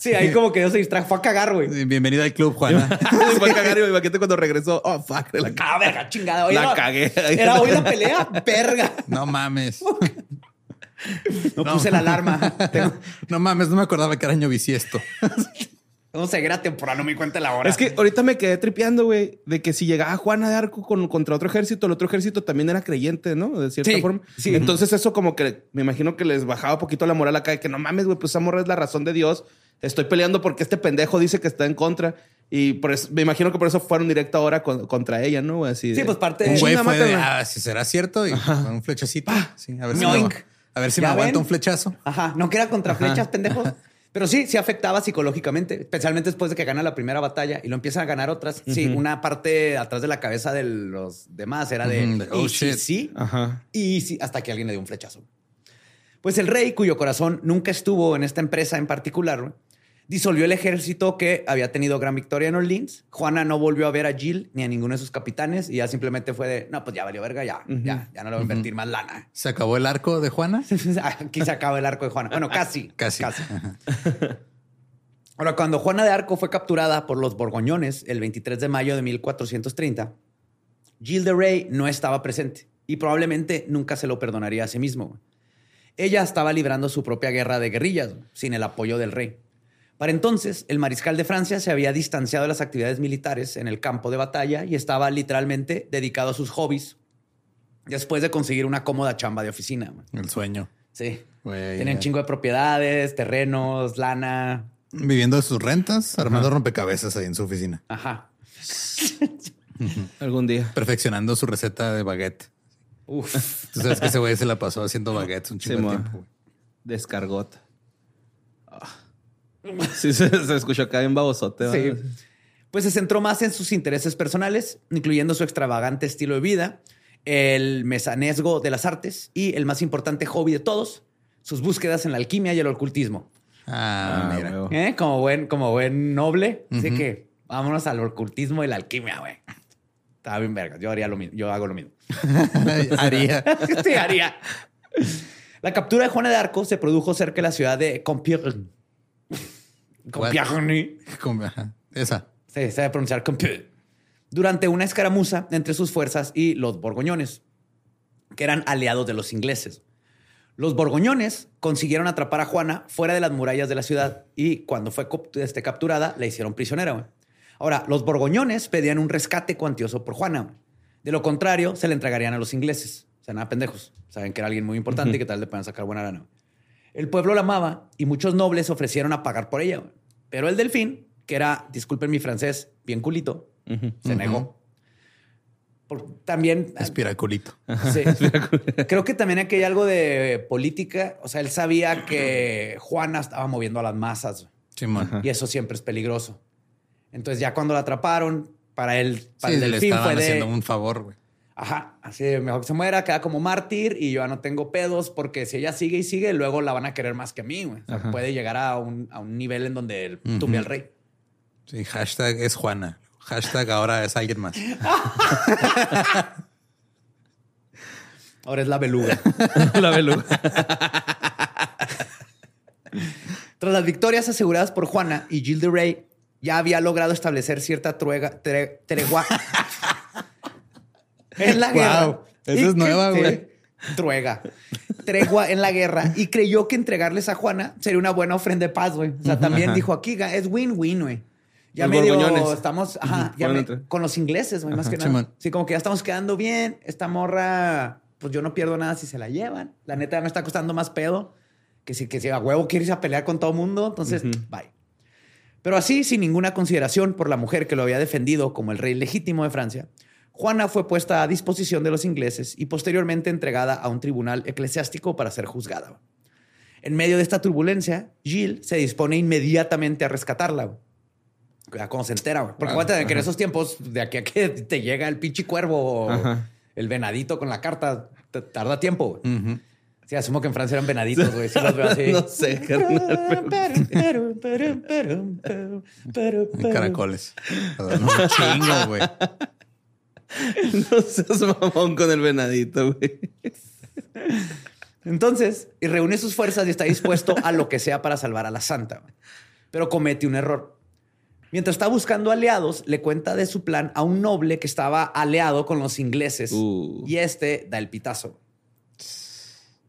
Sí. ahí como que Dios se distrajo. Fue a cagar, güey. Bienvenida al club, Juana. Fue a cagar y me cuando regresó. Oh, fuck. La, ah, verga, chingada. la cagué. Era hoy la pelea, verga. No mames. No, puse la alarma. No mames, no me acordaba que era año bisiesto. No sé, era temporal, no me cuenta la hora. Es que ahorita me quedé tripeando, güey, de que si llegaba Juana de Arco con, contra otro ejército, el otro ejército también era creyente, ¿no? De cierta forma. Sí. Entonces eso como que me imagino que les bajaba un poquito la moral acá de que no mames, güey, pues esa morra es la razón de Dios. Estoy peleando porque este pendejo dice que está en contra. Y por eso, me imagino que por eso fueron directo ahora contra ella, ¿no? Así sí, pues parte de... Un güey fue de, ah, si será cierto, y con un flechacito. Sí, a ver si, me, a ver si me aguanta un flechazo. Ajá, no que era contra flechas, pendejos. Pero sí, sí afectaba psicológicamente, especialmente después de que gana la primera batalla y lo empiezan a ganar otras. Sí, una parte atrás de la cabeza de los demás era de, oh, shit. sí, y sí, hasta que alguien le dio un flechazo. Pues el rey, cuyo corazón nunca estuvo en esta empresa en particular, Disolvió el ejército que había tenido gran victoria en Orleans. Juana no volvió a ver a Jill ni a ninguno de sus capitanes y ya simplemente fue de, no, pues ya valió verga, ya, ya, ya no le voy a invertir más lana. ¿Se acabó el arco de Juana? Aquí se acabó el arco de Juana. Bueno, casi. casi. casi. Ahora, cuando Juana de Arco fue capturada por los borgoñones el 23 de mayo de 1430, Gilles de Rey no estaba presente y probablemente nunca se lo perdonaría a sí mismo. Ella estaba librando su propia guerra de guerrillas sin el apoyo del rey. Para entonces, el mariscal de Francia se había distanciado de las actividades militares en el campo de batalla y estaba literalmente dedicado a sus hobbies después de conseguir una cómoda chamba de oficina. El sueño. Sí. Tenían un chingo de propiedades, terrenos, lana. Viviendo de sus rentas, armando rompecabezas ahí en su oficina. Ajá. Algún día. Perfeccionando su receta de baguette. Uf. Tú sabes que ese güey se la pasó haciendo baguettes un chingo de tiempo. Descargot. Sí, se, escuchó acá en babosote. Sí. Pues se centró más en sus intereses personales, incluyendo su extravagante estilo de vida, el mesanesgo de las artes y el más importante hobby de todos, sus búsquedas en la alquimia y el ocultismo. Ah, ah mira. ¿Eh? Como buen, como buen noble. Así que vámonos al ocultismo y la alquimia, güey. Estaba bien verga. Yo haría lo mismo. Yo hago lo mismo. haría. sí, haría. La captura de Juana de Arco se produjo cerca de la ciudad de Compiègne Compiègne. Esa. Se sabe pronunciar Compiègne. Durante una escaramuza entre sus fuerzas y los borgoñones, que eran aliados de los ingleses. Los borgoñones consiguieron atrapar a Juana fuera de las murallas de la ciudad y cuando fue este, capturada la hicieron prisionera. Ahora, los borgoñones pedían un rescate cuantioso por Juana. De lo contrario, se le entregarían a los ingleses. O sea, nada pendejos. Saben que era alguien muy importante y que tal le puedan sacar buena lana. El pueblo la amaba y muchos nobles ofrecieron a pagar por ella. Pero el delfín, que era, disculpen mi francés, bien culito, se negó. también... Espiraculito. Sí. Creo que también aquí hay algo de política. O sea, él sabía que Juana estaba moviendo a las masas. Sí, y eso siempre es peligroso. Entonces ya cuando la atraparon, para él, para el delfín fue de... haciendo un favor, güey. Ajá, así mejor que se muera, queda como mártir y yo ya no tengo pedos porque si ella sigue y sigue, luego la van a querer más que a mí. Güey. puede llegar a un, nivel en donde él tumbe al rey. Sí, hashtag es Juana. Hashtag ahora es alguien más. ahora es la beluga. la beluga. Tras las victorias aseguradas por Juana y Gilles de Rey, ya había logrado establecer cierta tregua en la guerra. Esa es nueva, güey. Truega. Tregua en la guerra y creyó que entregarles a Juana sería una buena ofrenda de paz, güey. O sea, también dijo aquí es win-win, güey. Ya medio estamos ajá, con los ingleses, güey, más que nada. Sí, como que ya estamos quedando bien. Esta morra, pues yo no pierdo nada si se la llevan. La neta me está costando más pedo que si, que si a huevo quieres a pelear con todo mundo. Entonces, bye. Pero así, sin ninguna consideración por la mujer que lo había defendido como el rey legítimo de Francia, Juana fue puesta a disposición de los ingleses y posteriormente entregada a un tribunal eclesiástico para ser juzgada. En medio de esta turbulencia, Gilles se dispone inmediatamente a rescatarla. Como se entera, porque acuérdate que en esos tiempos, de aquí a que te llega el pinche cuervo o el venadito con la carta, tarda tiempo. Sí, asumo que en Francia eran venaditos, güey. los veo así. no sé, Caracoles. Chingo, güey. No seas mamón con el venadito, güey. Entonces, y reúne sus fuerzas y está dispuesto a lo que sea para salvar a la santa. Pero comete un error. Mientras está buscando aliados, le cuenta de su plan a un noble que estaba aliado con los ingleses. Uh. Y este da el pitazo.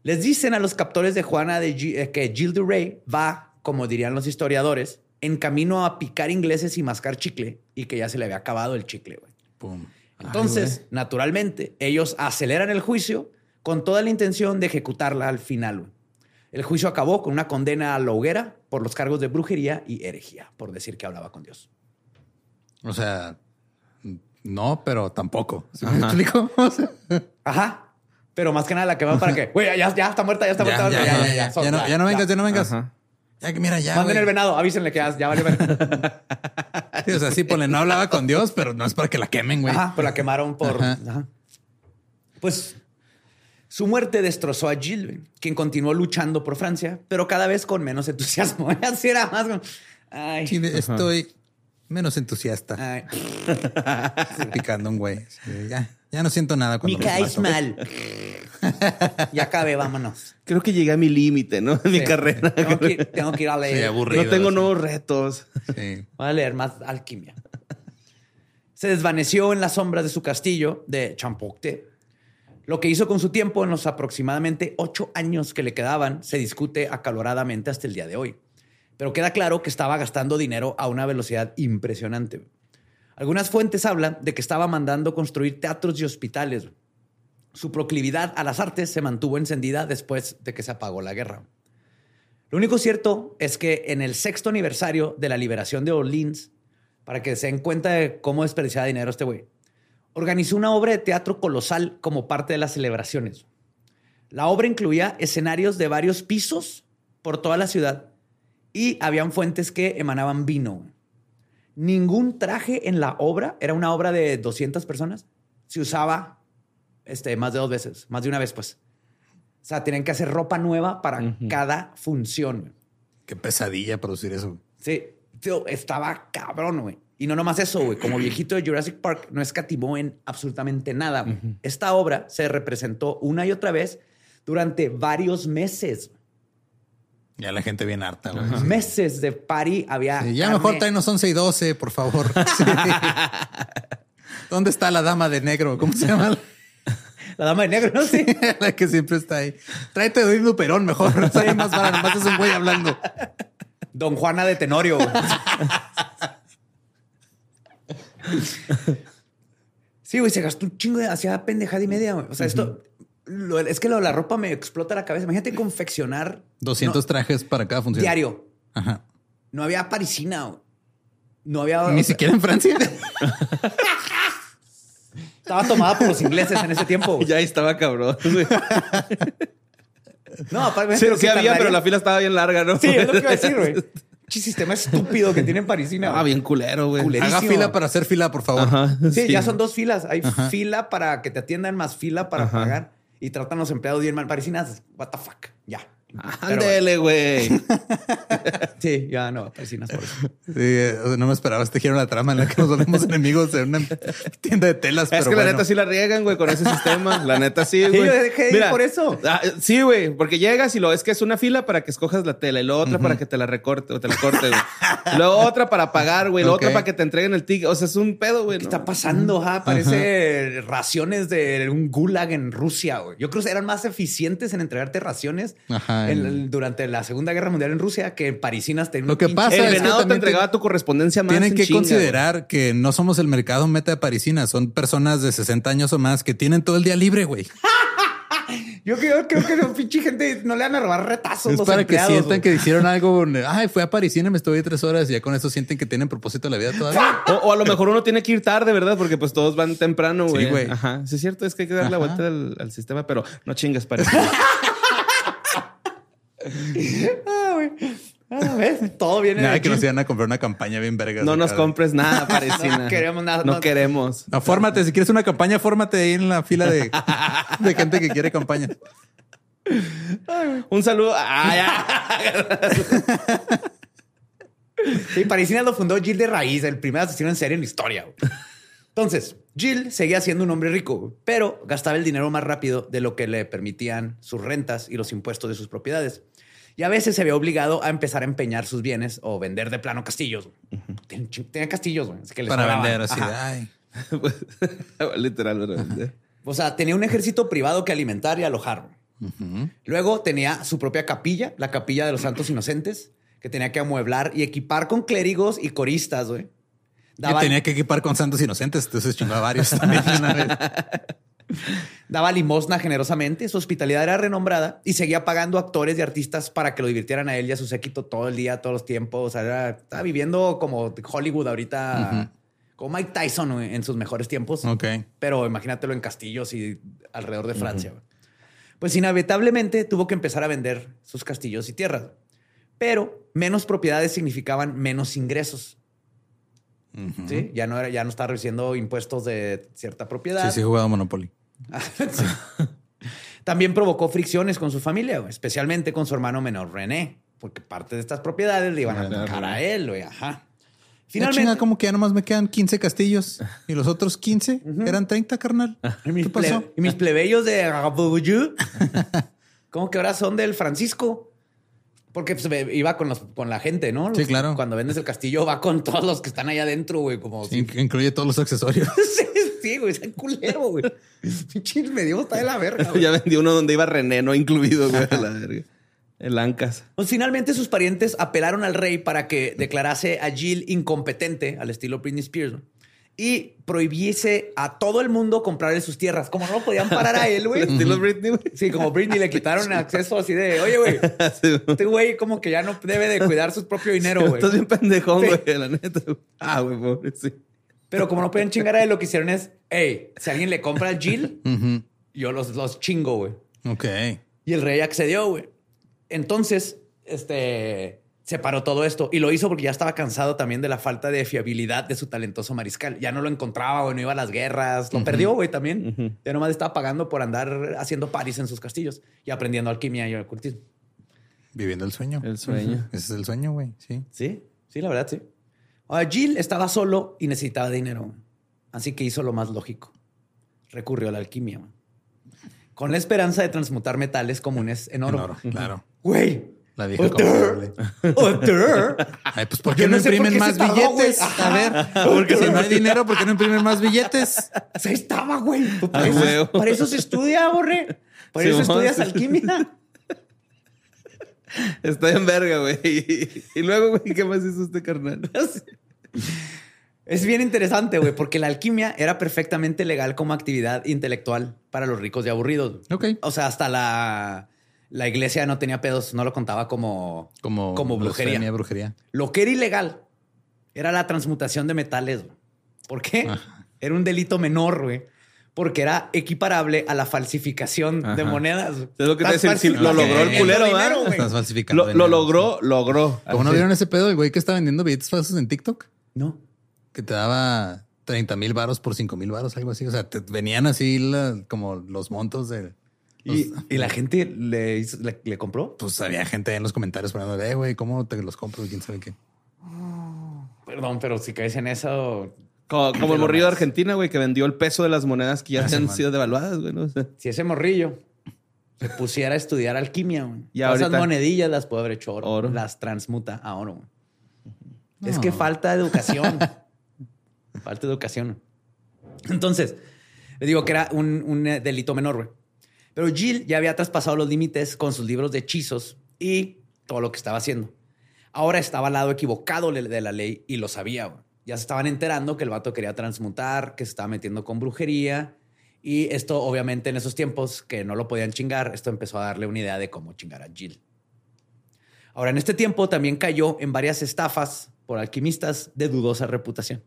Les dicen a los captores de Juana de eh, que Gilles de Rey va, como dirían los historiadores, en camino a picar ingleses y mascar chicle y que ya se le había acabado el chicle. Pum. Entonces, naturalmente, ellos aceleran el juicio con toda la intención de ejecutarla al final. El juicio acabó con una condena a la hoguera por los cargos de brujería y herejía, por decir que hablaba con Dios. O sea, no, pero tampoco. me explico? Ajá. Pero más que nada la que va para que, güey, ya, está muerta, ya está muerta. Ya, ya, ya, ya, no, ya no vengas, ya no vengas. Ya que mira, ya. Manden el venado, avísenle que ya, vale. sí, o sea, sí, ponle, no hablaba con Dios, pero no es para que la quemen, güey. Ajá, pero la quemaron por. Pues su muerte destrozó a Gilles, quien continuó luchando por Francia, pero cada vez con menos entusiasmo. Así era más. Ay. estoy menos entusiasta. Ay. Picando un güey. ya, ya no siento nada cuando Me caes mal. ya acabé, vámonos. Creo que llegué a mi límite, ¿no? En mi carrera. Tengo que, tengo que, ir a leer. aburrido, no tengo nuevos retos. Sí. Voy a leer más alquimia. Se desvaneció en las sombras de su castillo de Champocte. Lo que hizo con su tiempo en los aproximadamente ocho años que le quedaban se discute acaloradamente hasta el día de hoy. Pero queda claro que estaba gastando dinero a una velocidad impresionante. Algunas fuentes hablan de que estaba mandando construir teatros y hospitales. Su proclividad a las artes se mantuvo encendida después de que se apagó la guerra. Lo único cierto es que en el sexto aniversario de la liberación de Orleans, para que se den cuenta de cómo desperdiciaba dinero este güey, organizó una obra de teatro colosal como parte de las celebraciones. La obra incluía escenarios de varios pisos por toda la ciudad y habían fuentes que emanaban vino. Ningún traje en la obra, era una obra de 200 personas, se usaba este, más de dos veces, más de una vez, pues. O sea, tienen que hacer ropa nueva para cada función. Qué pesadilla producir eso. Sí, estaba cabrón, güey. Y no nomás eso, güey. Como viejito de Jurassic Park, no escatimó en absolutamente nada. Esta obra se representó una y otra vez durante varios meses. Ya la gente bien harta, güey. Meses de party había. ya mejor traenos 11 y 12, por favor. ¿Dónde está la dama de negro? ¿Cómo se llama? La dama de negro, ¿no? Sí. la que siempre está ahí. Tráete de un Perón mejor. No más para, nomás es un güey hablando. Don Juana de Tenorio. sí, güey, se gastó un chingo de hacía pendejada y media. O sea, esto es que lo, la ropa me explota la cabeza. Imagínate confeccionar 200 trajes para cada función diario. Ajá. No había parisina. No había. Ni siquiera en Francia. Estaba tomada por los ingleses en ese tiempo. Ya estaba cabrón. no, aparte. Sí, sí había, pero la fila estaba bien larga, ¿no? Sí, es lo que iba a decir, güey. sistema estúpido que tienen parisina. Ah, bien culero, güey. Haga fila para hacer fila, por favor. sí, ya son dos filas. Hay fila para que te atiendan, más fila para pagar. Y tratan los empleados bien mal. Parisinas, what the fuck. Ya. Ándele, güey. sí, ya no, parisinas por eso. Sí, eh, no me esperaba este giro la trama en la que nos volvemos enemigos en una tienda de telas. Es que la neta sí la riegan, güey, con ese sistema. La neta sí, güey. Sí, dejé ir por eso. Ah, sí, güey, porque llegas y lo es que es una fila para que escojas la tela y luego otra para que te la recorte o te la corte, güey. luego otra para pagar, güey. Luego otra para que te entreguen el ticket. O sea, es un pedo, güey. ¿Qué está pasando? Parece raciones de un gulag en Rusia, güey. Yo creo que eran más eficientes en entregarte raciones. Ajá durante la Segunda Guerra Mundial en Rusia que parisinas tenían Lo que pasa el es que te entregaba tu correspondencia más. Tienen que considerar que no somos el mercado meta de parisinas, son personas de 60 años o más que tienen todo el día libre, güey. Yo creo, que los pinche gente no le van a robar retazos. Es para que sientan que hicieron algo. Ay, fue a Parisina, me estuve tres horas y ya con eso sienten que tienen propósito de la vida todavía. o, a lo mejor uno tiene que ir tarde, ¿verdad? Porque pues todos van temprano, güey. Sí, güey. Ajá. Sí, es cierto, es que hay que dar la vuelta al, sistema, pero no chingas, Parisina. ah, güey. Ah, ¿ves? Todo viene Nada que nos iban a comprar una campaña bien verga. No nos compres nada, parecina. no queremos nada. No, queremos. No, fórmate. Si quieres una campaña, fórmate ahí en la fila de, de gente que quiere campaña. Un saludo. Ah, sí, Parisina lo fundó Jill de Raíz, el primer asesino en serie en la historia. Entonces, Jill seguía siendo un hombre rico, pero gastaba el dinero más rápido de lo que le permitían sus rentas y los impuestos de sus propiedades. Y a veces se había obligado a empezar a empeñar sus bienes o vender de plano castillos. Tenía, castillos, güey. Para vender, así ay. Literal, vender. O sea, tenía un ejército privado que alimentar y alojar. Luego tenía su propia capilla, la capilla de los santos inocentes, que tenía que amueblar y equipar con clérigos y coristas, güey tenía que equipar con santos inocentes, entonces chingaba varios también Daba limosna generosamente, su hospitalidad era renombrada y seguía pagando actores y artistas para que lo divirtieran a él y a su séquito todo el día, todos los tiempos. O sea, estaba viviendo como Hollywood ahorita, como Mike Tyson en sus mejores tiempos. Ok. Pero imagínatelo en castillos y alrededor de Francia. Pues inevitablemente tuvo que empezar a vender sus castillos y tierras. Pero menos propiedades significaban menos ingresos. ¿Sí? Ya no, era, ya no estaba recibiendo impuestos de cierta propiedad. Sí, sí, jugado Monopoly. También provocó fricciones con su familia, especialmente con su hermano menor René. porque parte de estas propiedades le iban a tocar a él, güey. Ajá. Finalmente. como que ya nomás me quedan 15 castillos y los otros 15 eran 30, carnal. ¿Y mis, ¿Qué pasó? y mis plebeyos de ¿Cómo que ahora son del Francisco? Porque pues, iba con, los, con la gente, ¿no? Sí, claro. Cuando vendes el castillo va con todos los que están allá adentro, güey. Como Incluye todos los accesorios. sí, güey. Es un culero, güey. Pinche me dio está de la verga. ya vendí uno donde iba René, no incluido, güey. la verga. El Ancas. Pues finalmente sus parientes apelaron al rey para que declarase a Jill incompetente, al estilo Britney Spears, y prohibiese a todo el mundo comprarle sus tierras. Como no lo podían parar a él, güey. estilo Britney, güey. Sí, como Britney le quitaron acceso así de, oye, güey, este güey como que ya no debe de cuidar su propio dinero, güey. Estás bien pendejón, güey, la neta. Ah, güey, pobre, sí. Pero como no pueden chingar a él, lo que hicieron es, hey, si alguien le compra a Jill, yo los, los chingo, güey. Ok. Y el rey accedió, güey. Entonces, este, separó todo esto y lo hizo porque ya estaba cansado también de la falta de fiabilidad de su talentoso mariscal. Ya no lo encontraba, güey, no iba a las guerras, lo perdió, güey, también. Ya nomás estaba pagando por andar haciendo paris en sus castillos y aprendiendo alquimia y ocultismo. Viviendo el sueño. El sueño. Ese es el sueño, güey, sí. Sí, sí, la verdad, sí. Ahora, Jill estaba solo y necesitaba dinero, así que hizo lo más lógico. Recurrió a la alquimia, con la esperanza de transmutar metales comunes en oro. En oro, claro. Güey. La vieja confiable. Ay, pues ¿por qué no, imprimen más billetes? A ver, porque si no hay dinero, ¿por qué no imprimen más billetes? Ahí estaba, güey. Para, eso, se estudia, borre. Para eso estudias alquimia. Está en verga, güey. Y, luego, güey, ¿qué más hizo este carnal? Es bien interesante, güey, porque la alquimia era perfectamente legal como actividad intelectual para los ricos y aburridos. Ok. O sea, hasta la, la iglesia no tenía pedos, no lo contaba como, como, como brujería. brujería. Lo que era ilegal era la transmutación de metales. ¿Por qué? Era un delito menor, güey. Porque era equiparable a la falsificación de monedas. Es lo que te decía, lo logró el culero, Lo, lo logró, logró. ¿Cómo no vieron ese pedo? El güey que está vendiendo billetes falsos en TikTok. No que te daba 30 mil varos por 5 mil varos, algo así. O sea, te venían así como los montos de... ¿Y, la gente le, le, compró? Pues había gente en los comentarios poniendo, eh, güey, ¿cómo te los compro? ¿Quién sabe qué? perdón, pero si caes en eso... Como, el morrillo de Argentina, güey, que vendió el peso de las monedas que ya ah, han sido devaluadas, güey. Si ese morrillo se pusiera a estudiar alquimia, güey. Y esas monedillas las puede haber hecho oro, Las transmuta a oro. Es que falta educación. Falta educación. Entonces, le digo que era un, eh, delito menor, güey. Pero Jill ya había traspasado los límites con sus libros de hechizos y todo lo que estaba haciendo. Ahora estaba al lado equivocado de la ley y lo sabía. Ya se estaban enterando que el vato quería transmutar, que se estaba metiendo con brujería. Y esto, obviamente, en esos tiempos que no lo podían chingar, esto empezó a darle una idea de cómo chingar a Jill. Ahora, en este tiempo también cayó en varias estafas por alquimistas de dudosa reputación.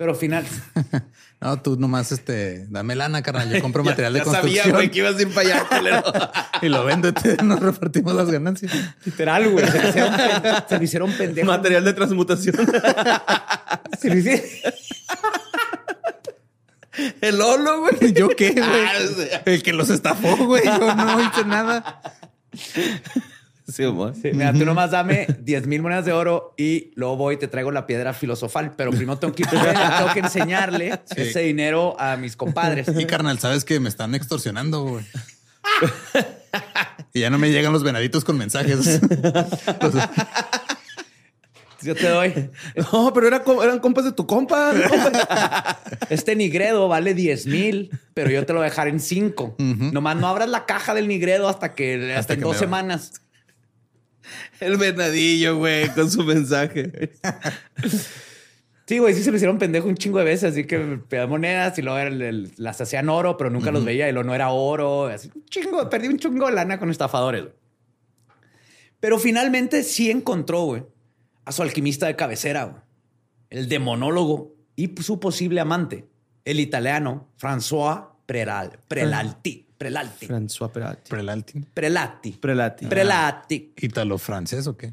Pero final. no, tú nomás, este, dame lana, carnal. Yo compro material de construcción. Ya sabía, güey, que ibas a ir para allá, y lo vendo, nos repartimos las ganancias. Literal, güey. Se hicieron, se hicieron pendejos. Material de transmutación. se lo hicieron. El Lolo, güey. ¿Yo qué, güey? Ah, El que los estafó, güey. Yo no hice nada. Sí, mira, tú nomás dame 10 mil monedas de oro y luego voy y te traigo la piedra filosofal. Pero primero tengo que, tengo que enseñarle ese dinero a mis compadres. Y carnal, sabes que me están extorsionando, güey. y ya no me llegan los venaditos con mensajes. Yo te doy. No, pero eran compas de tu compa. Este nigredo vale 10 mil, pero yo te lo voy a dejar en 5. Nomás no abras la caja del nigredo hasta que hasta, en dos semanas. El venadillo, güey, con su mensaje. Sí, güey, sí se me hicieron pendejo un chingo de veces, así que pedía monedas y luego las hacían oro, pero nunca los veía y lo no era oro. Así, un chingo, perdí un chingo de lana con estafadores. Pero finalmente sí encontró, güey, a su alquimista de cabecera, el demonólogo y su posible amante, el italiano François Preral, Prelalti. Prelalti. François Prelalti. Prelalti. Prelati. Prelati. Prelati. ¿Italo-francés o qué?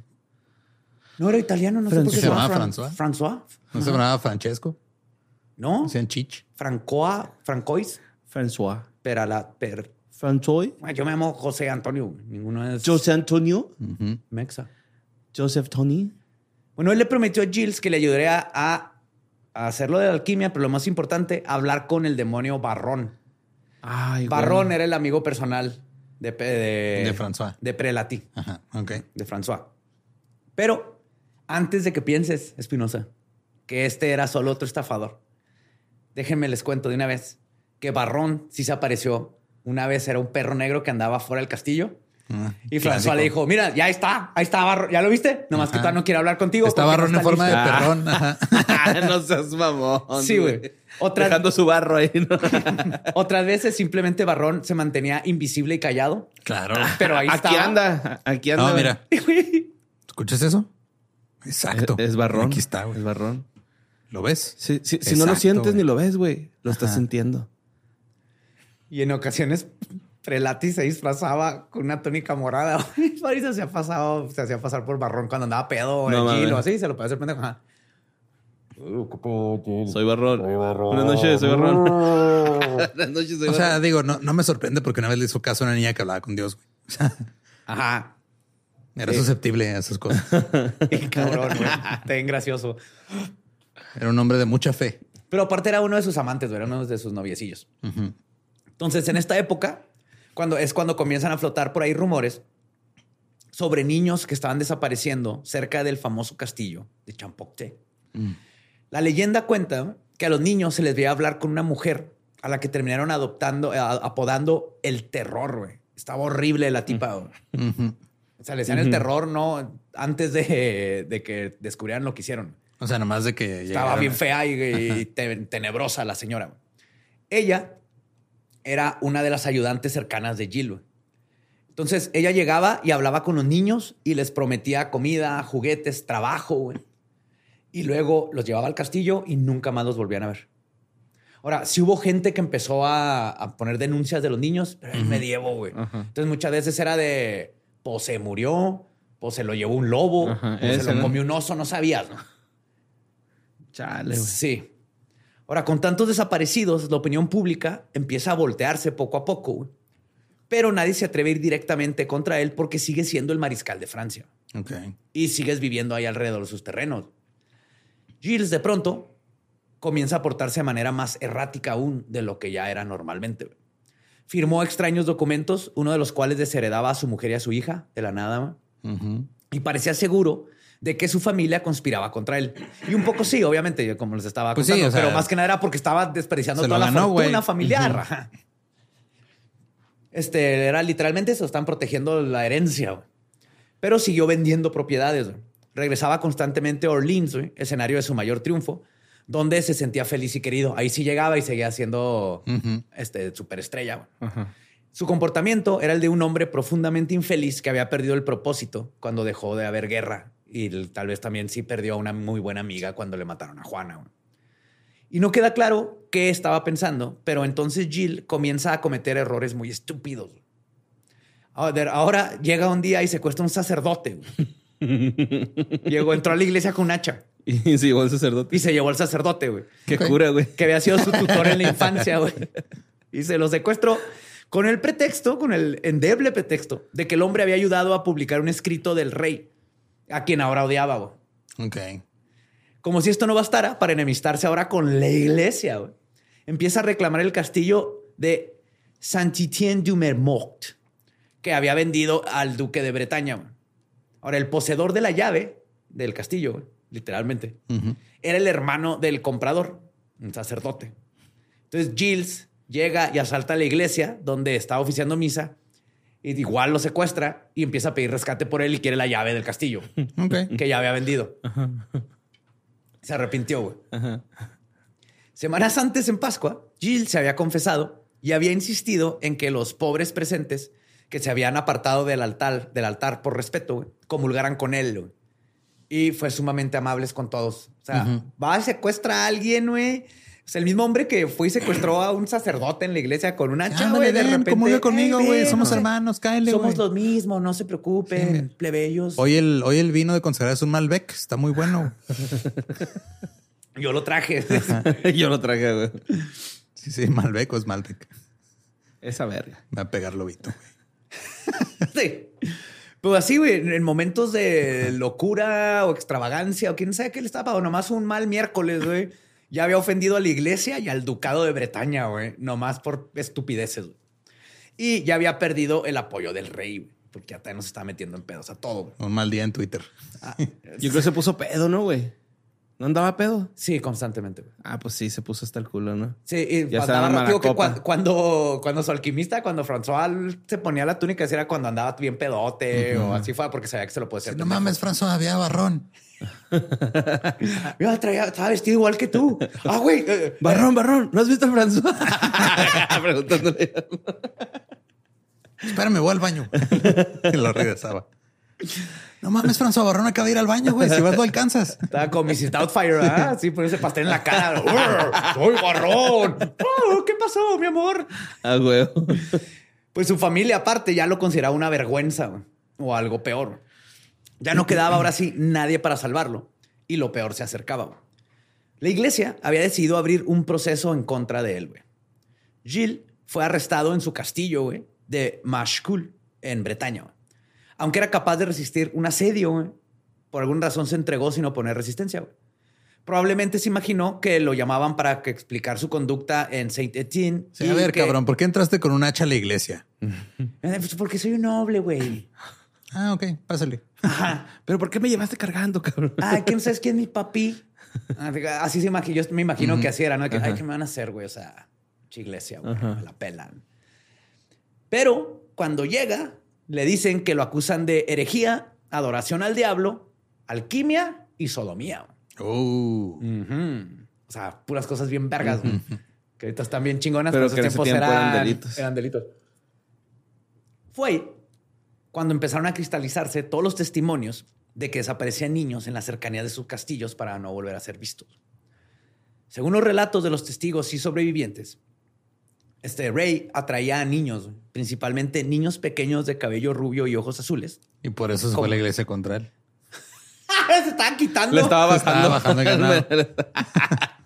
No era italiano, no sé por qué se llamaba François. François. ¿No se llamaba Francesco? No. Decían Chich. Francois, Francois. François. Perala, per, Francois. Yo me llamo José Antonio. Ninguno es José Antonio. Mexa. Joseph Tony. Bueno, él le prometió a Gilles que le ayudaría a, a hacerlo de la alquimia, pero lo más importante, hablar con el demonio Barrón. Ay, Barrón era el amigo personal de, de, De François. De Prelati, Ajá, ok. de François. Pero antes de que pienses, Espinosa, que este era solo otro estafador, déjenme les cuento de una vez que Barrón sí se apareció. Una vez era un perro negro que andaba fuera del castillo. Ah, Y François le dijo, mira, ya está, ahí está Barrón. ¿Ya lo viste? Nomás que Ajá. todavía no quiere hablar contigo. Está no barrón en está forma de listo". perrón. Ajá. no seas mamón. Sí, güey. Otra- Dejando su barro ahí. ¿no? Otras veces simplemente Barrón se mantenía invisible y callado. Claro. Pero ahí Aquí estaba. anda. Aquí anda. No, güey. mira. ¿Escuchas eso? Exacto. Es, es barrón. Aquí está, güey. Es barrón. ¿Lo ves? Sí, sí, si no lo sientes ni lo ves, güey. Lo estás Ajá. sintiendo. Y en ocasiones Prelati se disfrazaba con una túnica morada. Y se hacía, pasado, se hacía pasar por Barrón cuando andaba pedo No o mames. o así. Se lo puede hacer pendejo. Soy barrón. Buenas noches, soy barrón. Buenas noches, soy O sea, barrón. digo, no, no me sorprende porque una vez le hizo caso a una niña que hablaba con Dios. güey. O sea, Ajá. era susceptible a esas cosas. Cabrón, güey. Ten gracioso. Era un hombre de mucha fe. Pero aparte era uno de sus amantes, güey, era uno de sus noviecillos. Entonces, en esta época, cuando es cuando comienzan a flotar por ahí rumores sobre niños que estaban desapareciendo cerca del famoso castillo de Champocté. La leyenda cuenta que a los niños se les veía hablar con una mujer a la que terminaron adoptando, eh, apodando el terror, güey. Estaba horrible la tipa. Ujú. O sea, le decían el terror, no antes de, de que descubrieran lo que hicieron. O sea, nomás de que Estaba bien fea y, y te- tenebrosa la señora. Ella era una de las ayudantes cercanas de Jill. Entonces ella llegaba y hablaba con los niños y les prometía comida, juguetes, trabajo. güey. Y luego los llevaba al castillo y nunca más los volvían a ver. Ahora, sí hubo gente que empezó a, a poner denuncias de los niños, pero es medievo, güey. Entonces muchas veces era de, pues se murió, pues se lo llevó un lobo, pues se lo ¿no? comió un oso, no sabías, ¿no? Chale, güey. Sí. Ahora, con tantos desaparecidos, la opinión pública empieza a voltearse poco a poco, güey. pero nadie se atreve a ir directamente contra él porque sigue siendo el mariscal de Francia y sigues viviendo ahí alrededor de sus terrenos. Gilles de pronto comienza a portarse de manera más errática aún de lo que ya era normalmente. güey. Firmó extraños documentos, uno de los cuales desheredaba a su mujer y a su hija de la nada. y parecía seguro de que su familia conspiraba contra él. Y un poco sí, obviamente, como les estaba Pues sí, contando, o sea, pero más que nada era porque estaba despreciando toda la fortuna familiar. Este era literalmente eso, están protegiendo la herencia. Pero siguió vendiendo propiedades. Regresaba constantemente a Orleans, escenario de su mayor triunfo, donde se sentía feliz y querido. Ahí sí llegaba y seguía siendo este, superestrella. Su comportamiento era el de un hombre profundamente infeliz que había perdido el propósito cuando dejó de haber guerra y tal vez también sí perdió a una muy buena amiga cuando le mataron a Juana. Y no queda claro qué estaba pensando, pero entonces Jill comienza a cometer errores muy estúpidos. Ahora, llega un día y secuestra a un sacerdote. Llegó, entró a la iglesia con un hacha Y sí, el sacerdote. y se llevó al sacerdote, güey Qué cura, güey. que había sido su tutor en la infancia, güey. Y se lo secuestró con el pretexto, con el endeble pretexto de que el hombre había ayudado a publicar un escrito del rey, a quien ahora odiaba. Ok. Como si esto no bastara para enemistarse ahora con la iglesia. Empieza a reclamar el castillo de Saint-Étienne du Mermort, que había vendido al duque de Bretaña. Ahora, el poseedor de la llave del castillo, literalmente, era el hermano del comprador, un sacerdote. Entonces Giles llega y asalta la iglesia donde está oficiando misa y igual lo secuestra y empieza a pedir rescate por él y quiere la llave del castillo Ok. que ya había vendido. Se arrepintió, güey. Semanas antes en Pascua, Giles se había confesado y había insistido en que los pobres presentes que se habían apartado del altar, del altar por respeto, güey, comulgaran con él. Y fue sumamente amables con todos. O sea, va y secuestra a alguien, güey. O sea, el mismo hombre que fue y secuestró a un sacerdote en la iglesia con un hacha, Ándale, güey. De ven, repente. comulga conmigo, "Ey, güey, ven, somos sé, hermanos, cáele, Somos güey". los mismos, no se preocupen, plebeyos. Hoy el, hoy el vino de consagrar es un Malbec. Está muy bueno. Yo lo traje. Yo lo traje, güey. Sí, sí, Malbec o es Malbec. Esa verga. Va a pegar lobito. sí. Pues así, güey, en momentos de locura o extravagancia o quién sabe qué le estaba, o nomás un mal miércoles, güey, ya había ofendido a la iglesia y al ducado de Bretaña, güey, nomás por estupideces, güey. Y ya había perdido el apoyo del rey, güey, porque ya también nos estaba metiendo en pedos a todo, güey. Un mal día en Twitter. Ah, yo creo que se puso pedo, ¿no, güey? ¿No andaba pedo? Sí, constantemente. Ah, pues sí, se puso hasta el culo, ¿no? Sí, y Ya andaba rápido que cuando, cuando, cuando su alquimista, cuando François se ponía la túnica, ese era cuando andaba bien pedote o así fue, porque sabía que se lo puede hacer. no mames, François, había barrón. Yo traía, estaba vestido igual que tú. Ah, güey. eh, Barrón, barrón, ¿no has visto a François? Preguntándole. Espérame, voy al baño. y lo regresaba. No mames, François Barrón acaba de ir al baño, güey. Si vas, lo alcanzas. Estaba con Mrs. Doubtfire, ¿ah? Sí, ponerse pastel en la cara. ¡Soy barrón! Oh, ¿Qué pasó, mi amor? Ah, güey. Pues su familia, aparte, ya lo consideraba una vergüenza güey, o algo peor. Ya no quedaba ahora sí nadie para salvarlo y lo peor se acercaba. güey. La iglesia había decidido abrir un proceso en contra de él. güey. Gilles fue arrestado en su castillo güey, de Machecoul, en Bretaña. Aunque era capaz de resistir un asedio, güey, por alguna razón se entregó sin oponer resistencia. güey. Probablemente se imaginó que lo llamaban para que explicar su conducta en Saint-Étienne. Sí, y a ver, que- cabrón, ¿por qué entraste con un hacha a la iglesia? Eh, pues porque soy un noble, güey. Ah, ok, pásale. ¿Pero por qué me llevaste cargando, cabrón? Ay, ¿quién sabes quién es mi papi? Ah, Así se imagina. Yo me imagino que así era, ¿no? Que, Ay, ¿qué me van a hacer, güey? O sea, iglesia, güey. Me la pelan. Pero cuando llega, le dicen que lo acusan de herejía, adoración al diablo, alquimia y sodomía. Oh. O sea, puras cosas bien vergas. Que ahorita están bien chingonas, Pero pero, que en esos ese tiempo eran, eran delitos. Eran delitos. Fue cuando empezaron a cristalizarse todos los testimonios de que desaparecían niños en la cercanía de sus castillos para no volver a ser vistos. Según los relatos de los testigos y sobrevivientes, este Rey atraía a niños, principalmente niños pequeños de cabello rubio y ojos azules. Y por eso se ¿Cómo? fue a la iglesia contra él. Se estaban quitando. Le estaba Estaba bajando. bajando el ganado.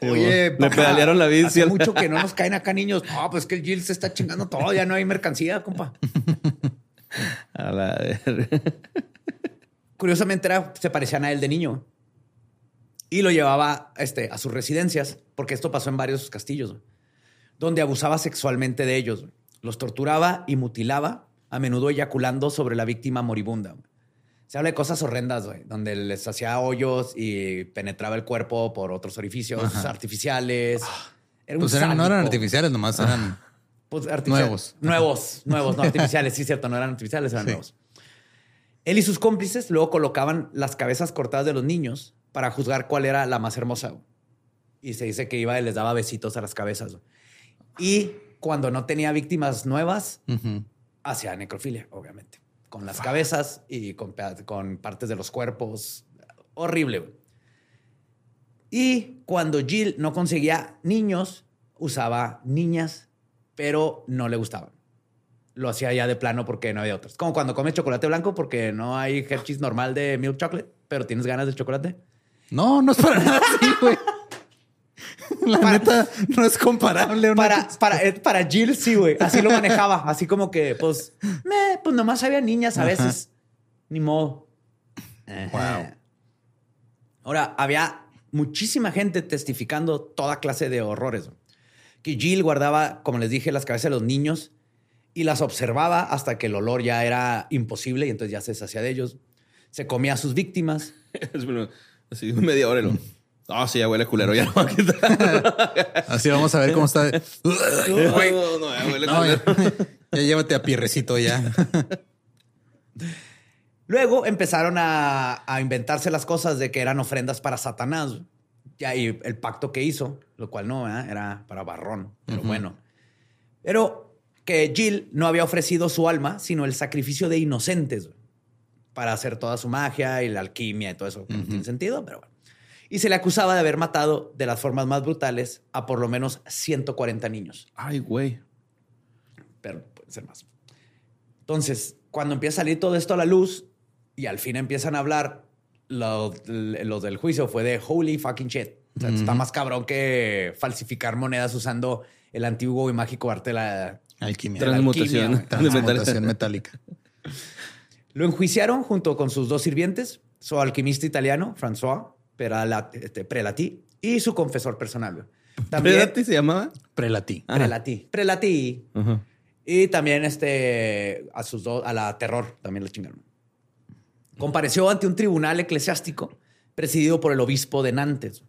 Oye, Le papá, pedalearon la bici. Hace mucho que no nos caen acá niños. No, pues que el Jill se está chingando todo. Ya no hay mercancía, compa. A la verga. Curiosamente era, se parecían a él de niño. Y lo llevaba este, a sus residencias, porque esto pasó en varios de sus castillos, donde abusaba sexualmente de ellos. Los torturaba y mutilaba, a menudo eyaculando sobre la víctima moribunda. Se habla de cosas horrendas, güey, donde les hacía hoyos y penetraba el cuerpo por otros orificios artificiales. Era Pues eran- no eran artificiales, nomás eran. Pues, artificial- Nuevos. Nuevos, nuevos, no artificiales, sí, cierto, no eran artificiales, eran Sí. nuevos. Él y sus cómplices luego colocaban las cabezas cortadas de los niños para juzgar cuál era la más hermosa. Y se dice que iba y les daba besitos a las cabezas. Y cuando no tenía víctimas nuevas, Ujú. hacía necrofilia, obviamente. Con las cabezas y con, partes de los cuerpos. Horrible. Y cuando Jill no conseguía niños, usaba niñas, pero no le gustaban. Lo hacía ya de plano porque no había otros. Como cuando comes chocolate blanco porque no hay Hershey's normal de milk chocolate, pero tienes ganas de chocolate. No, no es para nada así, güey. La Para- neta no es comparable. Para, para, eh, para Jill, sí, güey. Así lo manejaba. Así como que, pues, me, pues nomás había niñas a Ajá. veces. Ni modo. Ajá. Ahora, había muchísima gente testificando toda clase de horrores. Que Jill guardaba, como les dije, las cabezas de los niños y las observaba hasta que el olor ya era imposible y entonces ya se deshacía de ellos. Se comía a sus víctimas. Es bueno, Así media hora y Ah, sí, ya huele culero, ya no va a quitar. Así vamos a ver cómo está. Güey. No, no, ya huele No, ya, culero. ya llévate a pierrecito ya. Luego empezaron a, a inventarse las cosas de que eran ofrendas para Satanás. Ya, y el pacto que hizo, lo cual no, ¿verdad? era para Barrón, pero bueno. Pero que Jill no había ofrecido su alma, sino el sacrificio de inocentes para hacer toda su magia y la alquimia y todo eso, no tiene sentido, pero bueno. Y se le acusaba de haber matado de las formas más brutales a por lo menos 140 niños Ay, güey. pero puede ser más. Entonces, cuando empieza a salir todo esto a la luz y al fin empiezan a hablar, lo- los del juicio fue de holy fucking shit. O sea, Está más cabrón que falsificar monedas usando el antiguo y mágico arte de la Alquimia. Transmutación. alquimia, Transmutación metálica. Lo enjuiciaron junto con sus dos sirvientes, su alquimista italiano, François Perala- este, Prelati, y su confesor personal. También, ¿Predati se llamaba? Prelatí. Prelati. Prelati. Ajá. Y también este, a sus dos, a la terror, también lo chingaron. Compareció ante un tribunal eclesiástico presidido por el obispo de Nantes.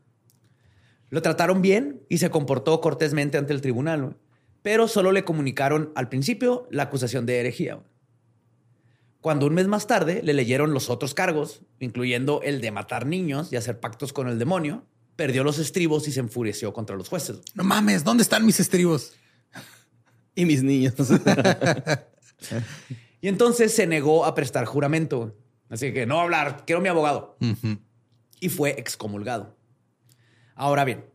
Lo trataron bien y se comportó cortésmente ante el tribunal, pero solo le comunicaron al principio la acusación de herejía. Cuando un mes más tarde le leyeron los otros cargos, incluyendo el de matar niños y hacer pactos con el demonio, perdió los estribos y se enfureció contra los jueces. No mames, ¿dónde están mis estribos? Y mis niños. Y entonces se negó a prestar juramento. Así que no hablar, quiero mi abogado. Y fue excomulgado. Ahora bien,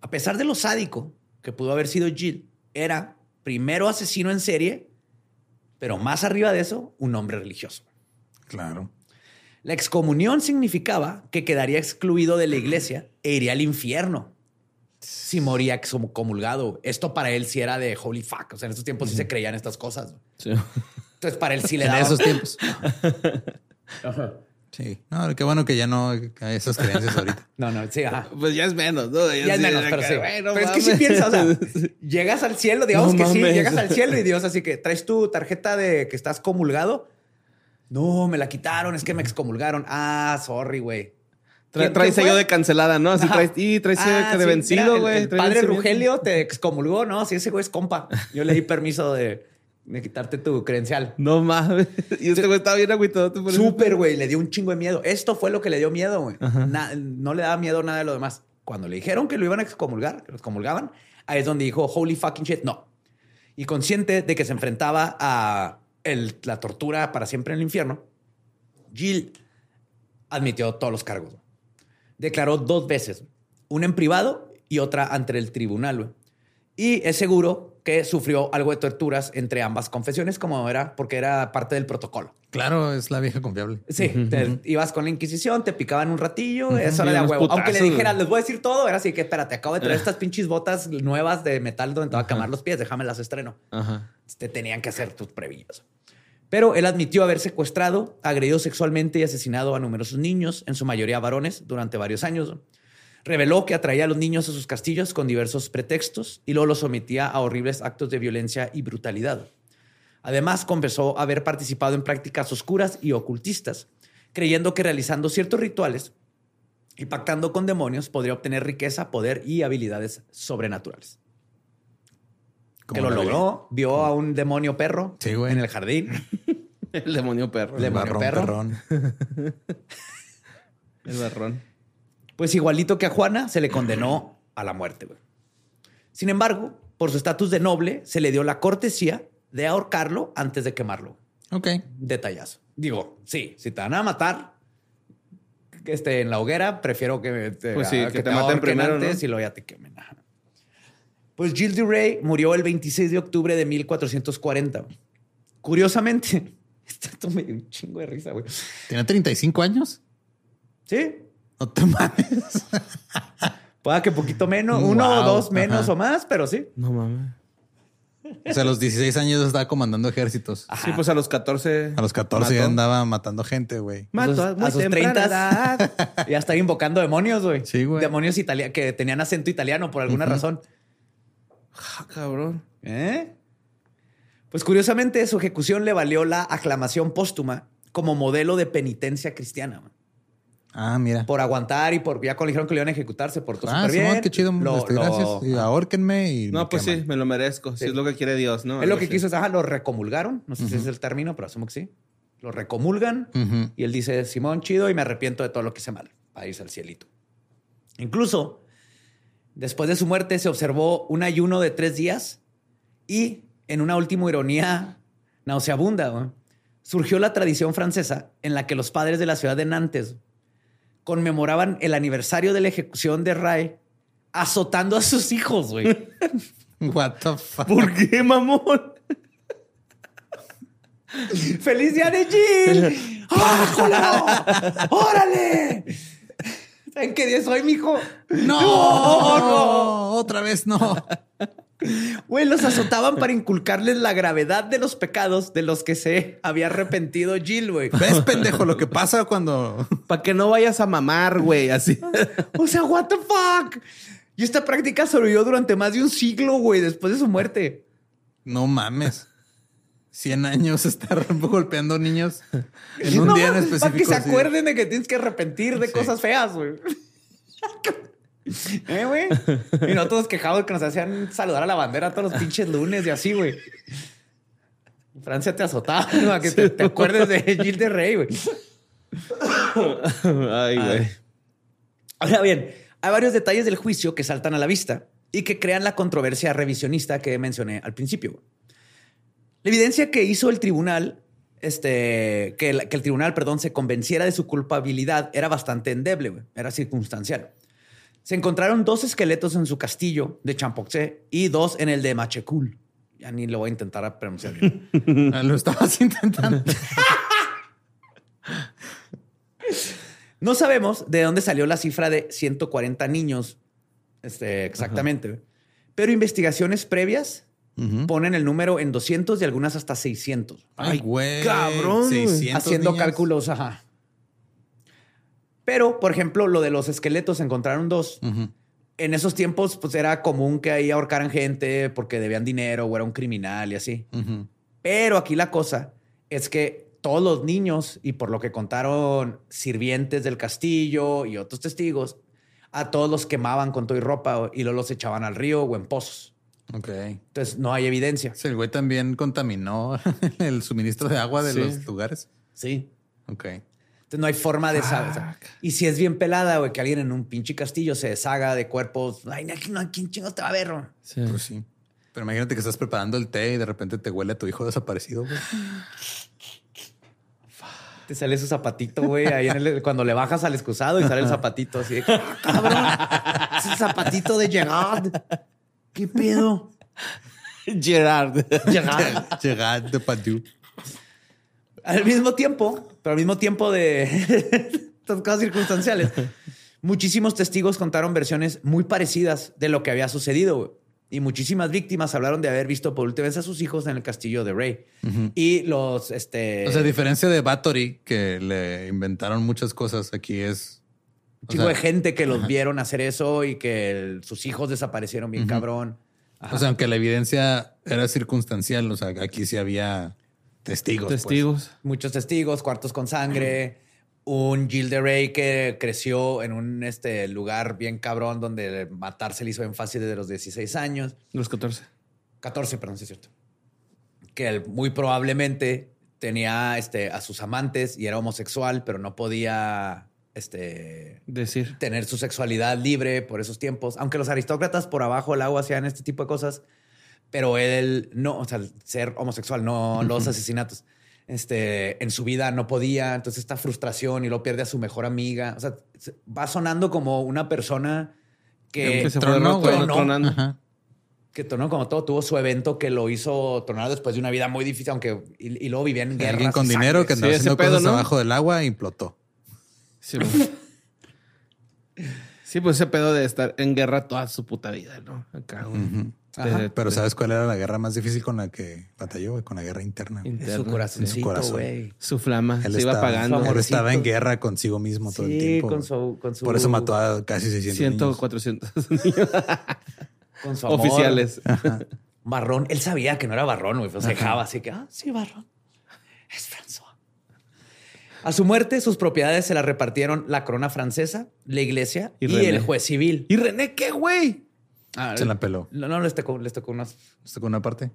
a pesar de lo sádico que pudo haber sido Jill, era primero asesino en serie, pero más arriba de eso, un hombre religioso. Claro. La excomunión significaba que quedaría excluido de la iglesia e iría al infierno si moría excomulgado. Esto para él sí era de holy fuck. O sea, en estos tiempos sí se creían estas cosas. Sí. Entonces para él sí le En daba... esos tiempos. Sí. No, qué bueno que ya no hay esas creencias ahorita. No, no, sí, ajá. Pues ya es menos, ¿no? Ya es sí, menos, pero sí. bueno, pero es que sí mames. piensa, o sea, llegas al cielo, digamos No que sí, llegas al cielo y Dios así que traes tu tarjeta de que estás comulgado. No, me la quitaron, es que me excomulgaron. Ah, sorry, güey. Tra- ¿Quién- trae quién sello de cancelada, ¿no? Así traes, y traes sello Ah, de sí, vencido, el- güey. El, padre. Rugelio te excomulgó, ¿no? Si ese güey es compa. Yo le di permiso de, de quitarte tu credencial. No mames. Y este güey estaba bien agüitado. Súper, güey. Le dio un chingo de miedo. Esto fue lo que le dio miedo, güey. No le daba miedo nada de lo demás. Cuando le dijeron que lo iban a excomulgar, que lo excomulgaban, ahí es donde dijo, holy fucking shit, no. Y consciente de que se enfrentaba a el- la tortura para siempre en el infierno, Jill admitió todos los cargos. Declaró dos veces, una en privado y otra ante el tribunal. Y es seguro que sufrió algo de torturas entre ambas confesiones, como era, porque era parte del protocolo. Claro, es la vieja confiable. Sí, te- ibas con la Inquisición, te picaban un ratillo, eso era de huevo. Aunque le güey. les voy a decir todo, era así que espérate, acabo de traer estas pinches botas nuevas de metal donde te va a quemar los pies, déjame las estreno. Te tenían que hacer tus previllas. Pero él admitió haber secuestrado, agredido sexualmente y asesinado a numerosos niños, en su mayoría varones, durante varios años. Reveló que atraía a los niños a sus castillos con diversos pretextos y luego los sometía a horribles actos de violencia y brutalidad. Además, confesó haber participado en prácticas oscuras y ocultistas, creyendo que realizando ciertos rituales y pactando con demonios podría obtener riqueza, poder y habilidades sobrenaturales. Que lo logró, vio a un demonio perro Sí, güey. en el jardín. El demonio perro. El Demonio barrón, perro. perrón. El barrón. Pues igualito que a Juana, se le condenó a la muerte. güey. Sin embargo, por su estatus de noble, se le dio la cortesía de ahorcarlo antes de quemarlo. Ok. Detallazo. Digo, sí, si te van a matar este, en la hoguera, prefiero que te, Pues sí, a- que te maten ahorquen primero, antes ¿no? y luego ya te quemen. Pues Gilles de Rey murió el 26 de octubre de 1440. Curiosamente, esto me dio un chingo de risa, güey. ¿Tiene 35 años? Sí, No te mames. pueda que poquito menos, Wow, uno o dos menos ajá. o más, pero sí. No mames. O sea, a los 16 años estaba comandando ejércitos. Sí, pues a los 14. A los 14 ya andaba matando gente, güey. Mató a sus temprana 30 edad. ya está invocando demonios, güey. Sí, güey. Demonios italianos que tenían acento italiano por alguna razón. Ah, cabrón. ¿Eh? Pues curiosamente, su ejecución le valió la aclamación póstuma como modelo de penitencia cristiana. man. Ah, mira. Por aguantar y por ya cuando le dijeron que le iban a ejecutar, se portó Ah, súper bien. Simón, qué chido. Lo- este, lo- gracias. Y ahórquenme y. No, me pues sí, queman. me lo merezco. Si Sí. es lo que quiere Dios, ¿no? Es lo que así. quiso ajá, lo recomulgaron. No sé si ese es el término, pero asumo que sí. Lo recomulgan Ujú. y él dice, Simón, chido, y me arrepiento de todo lo que hice mal. Para irse al cielito. Incluso, después de su muerte, se observó un ayuno de tres días y, en una última ironía nauseabunda, ¿no? surgió la tradición francesa en la que los padres de la ciudad de Nantes conmemoraban el aniversario de la ejecución de Ray azotando a sus hijos, güey. What the fuck. ¿Por qué, mamón? ¡Feliz día de Jill! ¡Ah! ¡Órale! ¿En qué día soy, mijo? No, no, otra vez no. Güey, los azotaban para inculcarles la gravedad de los pecados de los que se había arrepentido Jill, güey. ¿Ves, pendejo, lo que pasa cuando... Para que no vayas a mamar, güey, así. o sea, what the fuck? Y esta práctica sobrevivió durante más de un siglo, güey, después de su muerte. No mames. 100 años estar golpeando niños en un día en específico. Para que se acuerden de que tienes que arrepentir de cosas feas, güey. ¿Eh, güey? Y no todos quejados que nos hacían saludar a la bandera todos los pinches lunes y así, güey. Francia te azotaba, ¿no? que te, acuerdes de Gilles de Rey, güey. Ay, güey. Ahora bien, hay varios detalles del juicio que saltan a la vista y que crean la controversia revisionista que mencioné al principio. La evidencia que hizo el tribunal, este, que, el, que el tribunal, perdón, se convenciera de su culpabilidad era bastante endeble, güey. era circunstancial. Se encontraron dos esqueletos en su castillo de Champoxé y dos en el de Machecul. Ya ni lo voy a intentar pronunciar. Ah, lo estabas intentando. no sabemos de dónde salió la cifra de 140 niños este, exactamente. Pero investigaciones previas ponen el número en 200 y algunas hasta 600. Ay, güey. Cabrón. Haciendo cálculos, ajá. Pero, por ejemplo, lo de los esqueletos, encontraron dos. En esos tiempos, pues era común que ahí ahorcaran gente porque debían dinero o era un criminal y así. Pero aquí la cosa es que todos los niños, y por lo que contaron sirvientes del castillo y otros testigos, a todos los quemaban con todo y ropa y luego los echaban al río o en pozos. Ok. Entonces no hay evidencia. el güey también contaminó el suministro de agua de los lugares. Sí. Ok. Entonces no hay forma de saber. y si es bien pelada, güey, que alguien en un pinche castillo se deshaga de cuerpos. Ay, no, ¿quién chingos te va a ver? Sí. Pues sí. Pero imagínate que estás preparando el té y de repente te huele a tu hijo desaparecido, güey. Te sale su zapatito, güey, ahí en el, cuando le bajas al excusado y sale el zapatito así de, cabrón, es el zapatito de Gerard. ¿Qué pedo? Gerard. Gerard. Gerard de Padu. Al mismo tiempo, pero al mismo tiempo de estas cosas circunstanciales, muchísimos testigos contaron versiones muy parecidas de lo que había sucedido. Y muchísimas víctimas hablaron de haber visto por última vez a sus hijos en el castillo de Rey. Y los, este... O sea, a diferencia de Bathory, que le inventaron muchas cosas, aquí es... Un chico de gente que los vieron hacer eso y que sus hijos desaparecieron bien cabrón. O sea, aunque la evidencia era circunstancial, o sea, aquí sí había Testigos. Pues. Testigos. Muchos testigos, cuartos con sangre. Un Jill de Rey que creció en un este, lugar bien cabrón donde matarse le hizo en fácil desde los 16 años. Los 14. 14, perdón, sí es cierto. Que muy probablemente tenía este, a sus amantes y era homosexual, pero no podía este, decir tener su sexualidad libre por esos tiempos. Aunque los aristócratas por abajo del agua hacían este tipo de cosas, pero él no, o sea, ser homosexual, no los asesinatos. Este, en su vida no podía, entonces esta frustración y lo pierde a su mejor amiga. O sea, va sonando como una persona que, que tronó, que tronó como todo, tuvo su evento que lo hizo tronar después de una vida muy difícil, aunque y, luego vivía en guerra. Alguien con dinero que andaba haciendo cosas abajo del agua implotó. Sí, sí, pues ese pedo de estar en guerra toda su puta vida, ¿no? Acá eh, pero ¿sabes cuál era la guerra más difícil con la que batalló? Con la guerra interna. Su corazoncito, güey. Su flama él se iba apagando. Él estaba en guerra consigo mismo todo el tiempo. Con su, con su... Por eso mató a casi 600 100, 400 niños. con su Oficiales. Barrón. Él sabía que no era Barrón, güey. Pues se dejaba así que, ah, sí, Barrón. Es François. A su muerte, sus propiedades se las repartieron la corona francesa, la iglesia y, y el juez civil. ¿Y René qué, güey? Ah, se la peló. No, no, les tocó, les tocó unas. Les tocó una parte.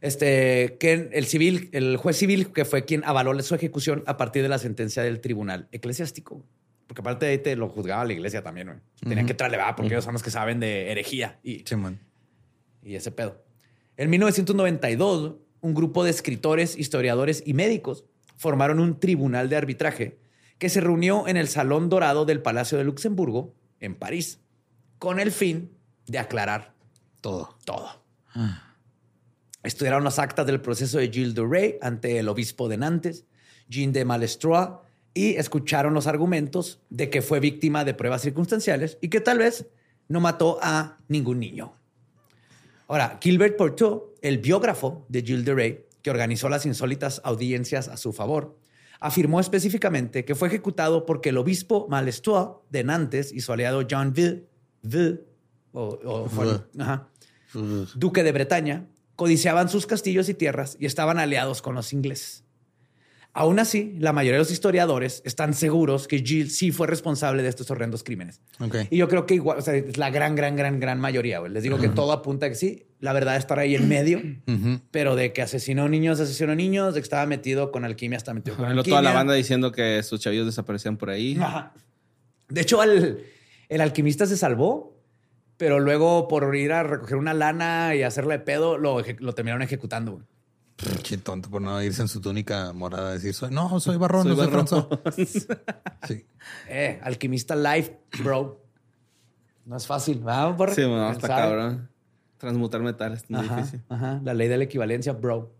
Este, que el civil, el juez civil, que fue quien avaló su ejecución a partir de la sentencia del tribunal eclesiástico. Porque aparte de ahí te lo juzgaba la iglesia también, güey. Tenían que traerle, va, porque ellos son los que saben de herejía y, y ese pedo. En 1992, un grupo de escritores, historiadores y médicos formaron un tribunal de arbitraje que se reunió en el Salón Dorado del Palacio de Luxemburgo, en París con el fin de aclarar todo. Todo. Ah. Estudiaron las actas del proceso de Gilles de Rey ante el obispo de Nantes, Jean de Malestroit, y escucharon los argumentos de que fue víctima de pruebas circunstanciales y que tal vez no mató a ningún niño. Ahora, Gilbert Porto, el biógrafo de Gilles de Rais, que organizó las insólitas audiencias a su favor, afirmó específicamente que fue ejecutado porque el obispo Malestroit de Nantes y su aliado John Ville, o, duque de Bretaña, codiciaban sus castillos y tierras y estaban aliados con los ingleses. Aún así, la mayoría de los historiadores están seguros que Jill sí fue responsable de estos horrendos crímenes. Y yo creo que igual, o sea, es la gran, gran, gran, gran mayoría. Les digo que todo apunta a que sí. La verdad estar ahí en medio, pero de que asesinó niños, asesinó niños, de que estaba metido con alquimia, estaba metido con alquimia. Toda la banda diciendo que sus chavillos desaparecían por ahí. De hecho, el alquimista se salvó, pero luego por ir a recoger una lana y hacerle pedo, lo, lo terminaron ejecutando. Qué tonto por no irse en su túnica morada a decir, soy, no, soy barrón, no soy François. sí. Eh, alquimista life, bro. No es fácil, ¿verdad, Sí, no, está cabrón. Transmutar metales es muy difícil. Ajá, la ley de la equivalencia, bro.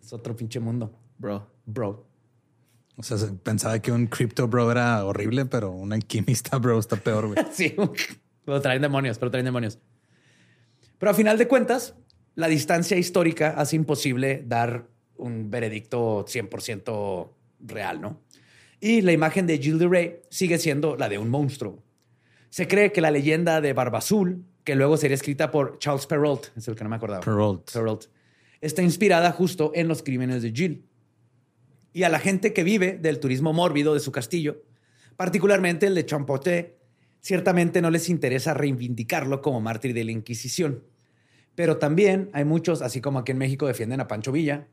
Es otro pinche mundo. Bro. Bro. O sea, pensaba que un crypto bro era horrible, pero un alquimista bro está peor, güey. sí, pero traen demonios, pero traen demonios. Pero a final de cuentas, la distancia histórica hace imposible dar un veredicto 100% real, ¿no? Y la imagen de Gilles de Rais sigue siendo la de un monstruo. Se cree que la leyenda de Barba Azul, que luego sería escrita por Charles Perrault, es el que no me acordaba. Perrault. Perrault. Está inspirada justo en los crímenes de Gilles. Y a la gente que vive del turismo mórbido de su castillo, particularmente el de Champoté, ciertamente no les interesa reivindicarlo como mártir de la Inquisición. Pero también hay muchos, así como aquí en México defienden a Pancho Villa,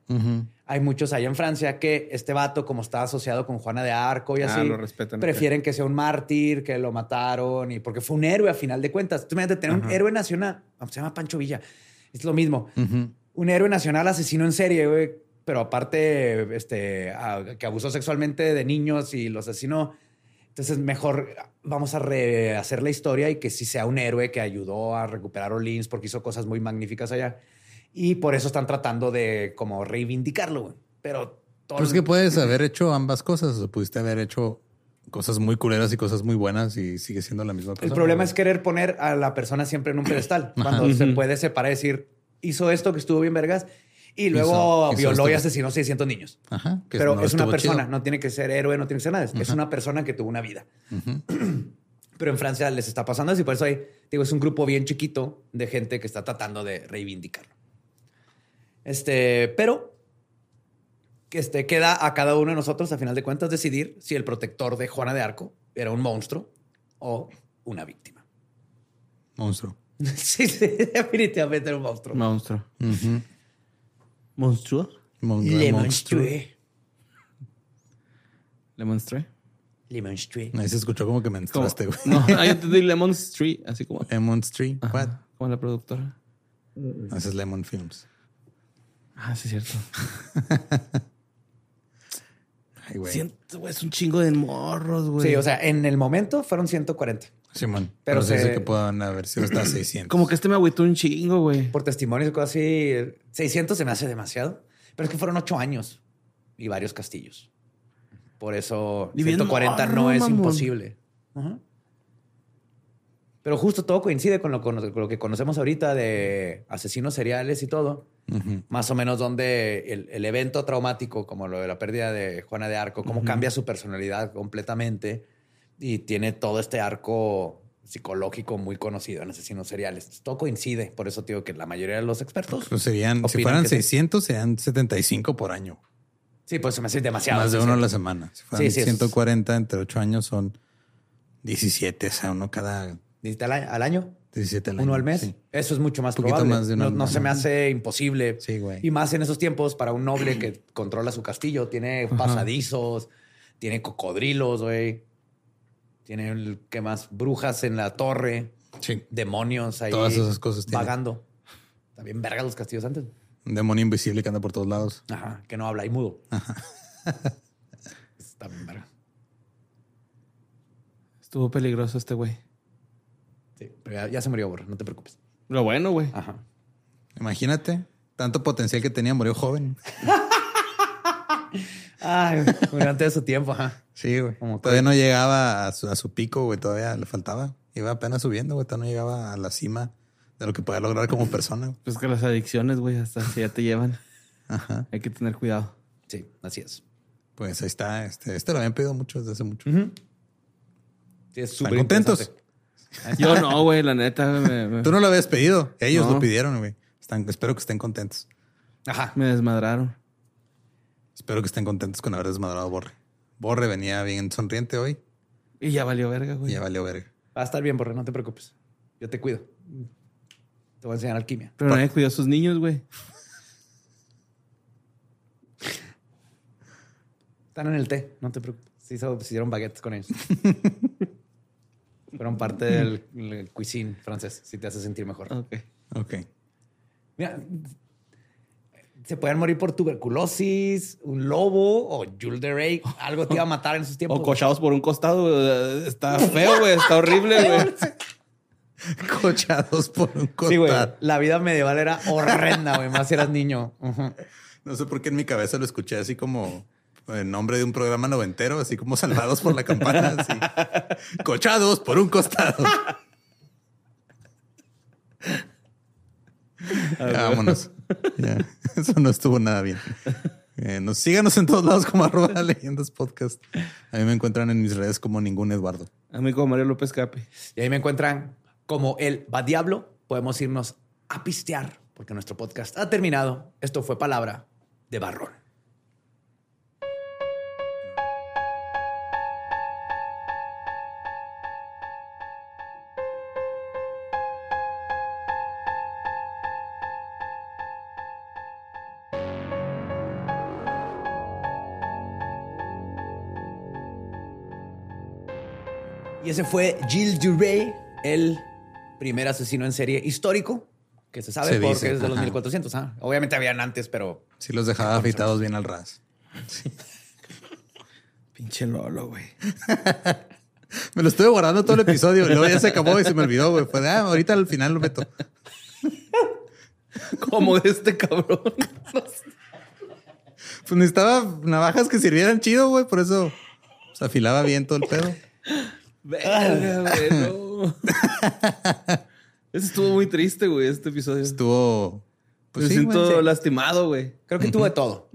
hay muchos allá en Francia que este vato, como está asociado con Juana de Arco y ah, así, prefieren que sea un mártir, que lo mataron, y porque fue un héroe a final de cuentas. Tú imagínate tener un héroe nacional, se llama Pancho Villa, es lo mismo. Un héroe nacional asesino en serie, güey, pero aparte, este, que abusó sexualmente de niños y los asesinó. Entonces, mejor vamos a rehacer la historia y que sí sea un héroe que ayudó a recuperar Orleans porque hizo cosas muy magníficas allá. Y por eso están tratando de como reivindicarlo, Pero todo Pero es que puedes haber hecho ambas cosas. O pudiste haber hecho cosas muy culeras y cosas muy buenas y sigue siendo la misma cosa. El problema es querer poner a la persona siempre en un pedestal. Cuando se puede separar y decir, hizo esto que estuvo bien vergas y luego violó y asesinó 600 niños. Ajá, Pero es una persona, no tiene que ser héroe, no tiene que ser nada. Es una persona que tuvo una vida. Pero en Francia les está pasando así. Por eso hay, digo, es un grupo bien chiquito de gente que está tratando de reivindicarlo. Este, pero que este, queda a cada uno de nosotros, a final de cuentas, decidir si el protector de Juana de Arco era un monstruo o una víctima. Monstruo. sí, definitivamente era un monstruo. Monstruo. Monstruo. Le monstrué. Le monstrué. Le monstrué. Ahí se escuchó como que me entraste, güey. No, ahí te di Lemon Street, así como. Lemon Street. What? Como la productora. Ese es Lemon Films. Ah, sí, es cierto. Ay, güey. Siento, es un chingo de morros, güey. Sí, o sea, en el momento fueron 140. Simón. pero, se dice que puedan haber sido hasta 600. Como que este me agüitó un chingo, güey. Por testimonios y cosas así, 600 se me hace demasiado. Pero es que fueron ocho años y varios castillos. Por eso 140 no es imposible. Pero justo todo coincide con lo, que conocemos ahorita de asesinos seriales y todo. Más o menos donde el, evento traumático, como lo de la pérdida de Juana de Arco, cómo cambia su personalidad completamente y tiene todo este arco psicológico muy conocido en asesinos seriales. Todo coincide. Por eso digo que la mayoría de los expertos. Pues serían, si fueran 600, serían 75 por año. Sí, pues se me hace demasiado. Más de uno a la semana. Si fueran 140 entre 8 años son 17, o sea, uno cada. ¿Al año? 17 al año. ¿Uno al mes? Eso es mucho más probable. Más de no, se me hace imposible. Sí, güey. Y más en esos tiempos para un noble que controla su castillo. Tiene pasadizos, tiene cocodrilos, güey. Tiene, ¿qué más? Brujas en la torre. Sí. Demonios ahí. Todas esas cosas. Vagando. También verga los castillos antes. Un demonio invisible que anda por todos lados. Ajá. Que no habla y mudo. Ajá. Está bien verga. Estuvo peligroso este güey. Sí, pero ya, se murió, borra. No te preocupes. Lo bueno, güey. Ajá. Imagínate. Tanto potencial que tenía, murió joven. Ay, durante su tiempo, ajá. Sí, güey. Como todavía no llegaba a su, pico, güey. Todavía le faltaba. Iba apenas subiendo, güey. Todavía no llegaba a la cima de lo que puede lograr como persona. Pues que las adicciones, güey, hasta si ya te llevan. Ajá. Hay que tener cuidado. Sí, así es. Pues ahí está. Este, este lo habían pedido mucho desde hace mucho. Sí, es súper contentos? Yo no, güey, la neta. Tú no lo habías pedido. Ellos lo pidieron, güey. espero que estén contentos. Ajá. Me desmadraron. Espero que estén contentos con haber desmadrado a Borre. Borre venía bien sonriente hoy. Y ya valió verga, güey. ya valió verga. Va a estar bien, Borre, no te preocupes. Yo te cuido. Te voy a enseñar alquimia. Pero nadie cuidó a sus niños, güey. Están en el té, no te preocupes. Sí, se hicieron baguettes con ellos. Fueron parte del, cuisine francés, si te hace sentir mejor. Ok. Ok. Mira, se pueden morir por tuberculosis, un lobo o Jules de Rey. Algo te iba a matar en sus tiempos. O cochados por un costado. Está feo, güey. Está horrible, güey. cochados por un costado. Sí, güey. La vida medieval era horrenda, güey. Más si eras niño. No sé por qué en mi cabeza lo escuché así como el nombre de un programa noventero, así como salvados por la campana, así. Cochados por un costado. vámonos. Eso no estuvo nada bien. Eh, nos síganos en todos lados como arroba leyendas podcast. A mí me encuentran en mis redes como ningún Eduardo. A mí como Mario López Capi. Y ahí me encuentran como el va diablo. Podemos irnos a pistear porque nuestro podcast ha terminado. Esto fue palabra de barrón. Ese fue Gilles Duray, el primer asesino en serie histórico, que se sabe porque es de los 1400. ¿ah? Obviamente habían antes, pero... Sí los dejaba afeitados bien al ras. Pinche Lolo, güey. me lo estuve guardando todo el episodio. Luego ya se acabó y se me olvidó, güey. Pues ah, ahorita al final lo meto. Como este cabrón. pues necesitaba navajas que sirvieran chido, güey. Por eso se afilaba bien todo el pedo. Verga, güey, no. Eso estuvo muy triste, güey, este episodio. Estuvo. Pues Me siento lastimado, güey. Creo que tuve todo.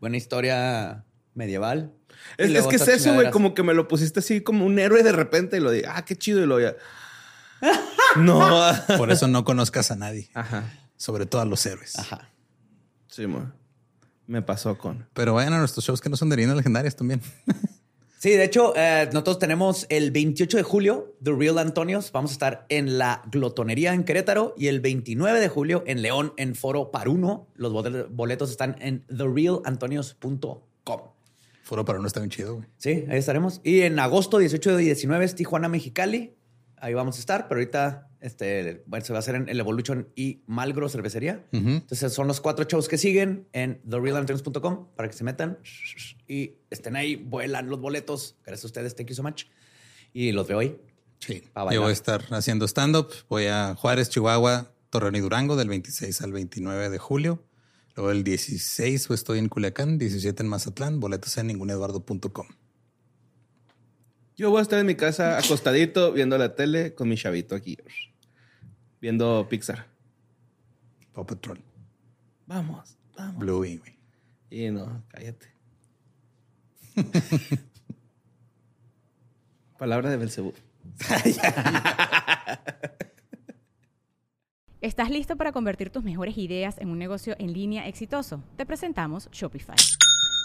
Buena historia medieval. Es, que es eso, güey, como que me lo pusiste así como un héroe de repente y lo dije, ah, qué chido, y lo ya. no. Por eso no conozcas a nadie. Ajá. Sobre todo a los héroes. Ajá. Sí, me pasó con. Pero vayan a nuestros shows que no son de líneas legendarias también. Sí, de hecho, eh, nosotros tenemos el 28 de julio, The Real Antonios. Vamos a estar en la Glotonería en Querétaro y el 29 de julio en León, en Foro Paruno. Los boletos están en therealantonios.com. Foro Paruno está bien chido, güey. Sí, ahí estaremos. Y en agosto 18 y 19 es Tijuana, Mexicali. Ahí vamos a estar, pero ahorita este, bueno, se va a hacer en el Evolution y Malgro Cervecería. Entonces son los cuatro shows que siguen en therealanterns.com para que se metan y estén ahí, vuelan los boletos. Gracias a ustedes, thank you so much. Y los veo hoy. Sí, yo voy a estar haciendo stand-up. Voy a Juárez, Chihuahua, Torreón y Durango del 26 al 29 de julio. Luego el 16 pues, estoy en Culiacán, 17 en Mazatlán, boletos en ninguneduardo.com. Yo voy a estar en mi casa acostadito viendo la tele con mi chavito aquí. Viendo Pixar. Paw Patrol. Vamos, vamos. Bluey, güey. Y no, cállate. Palabra de Belcebú. ¿Estás listo para convertir tus mejores ideas en un negocio en línea exitoso? Te presentamos Shopify.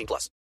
18 plus.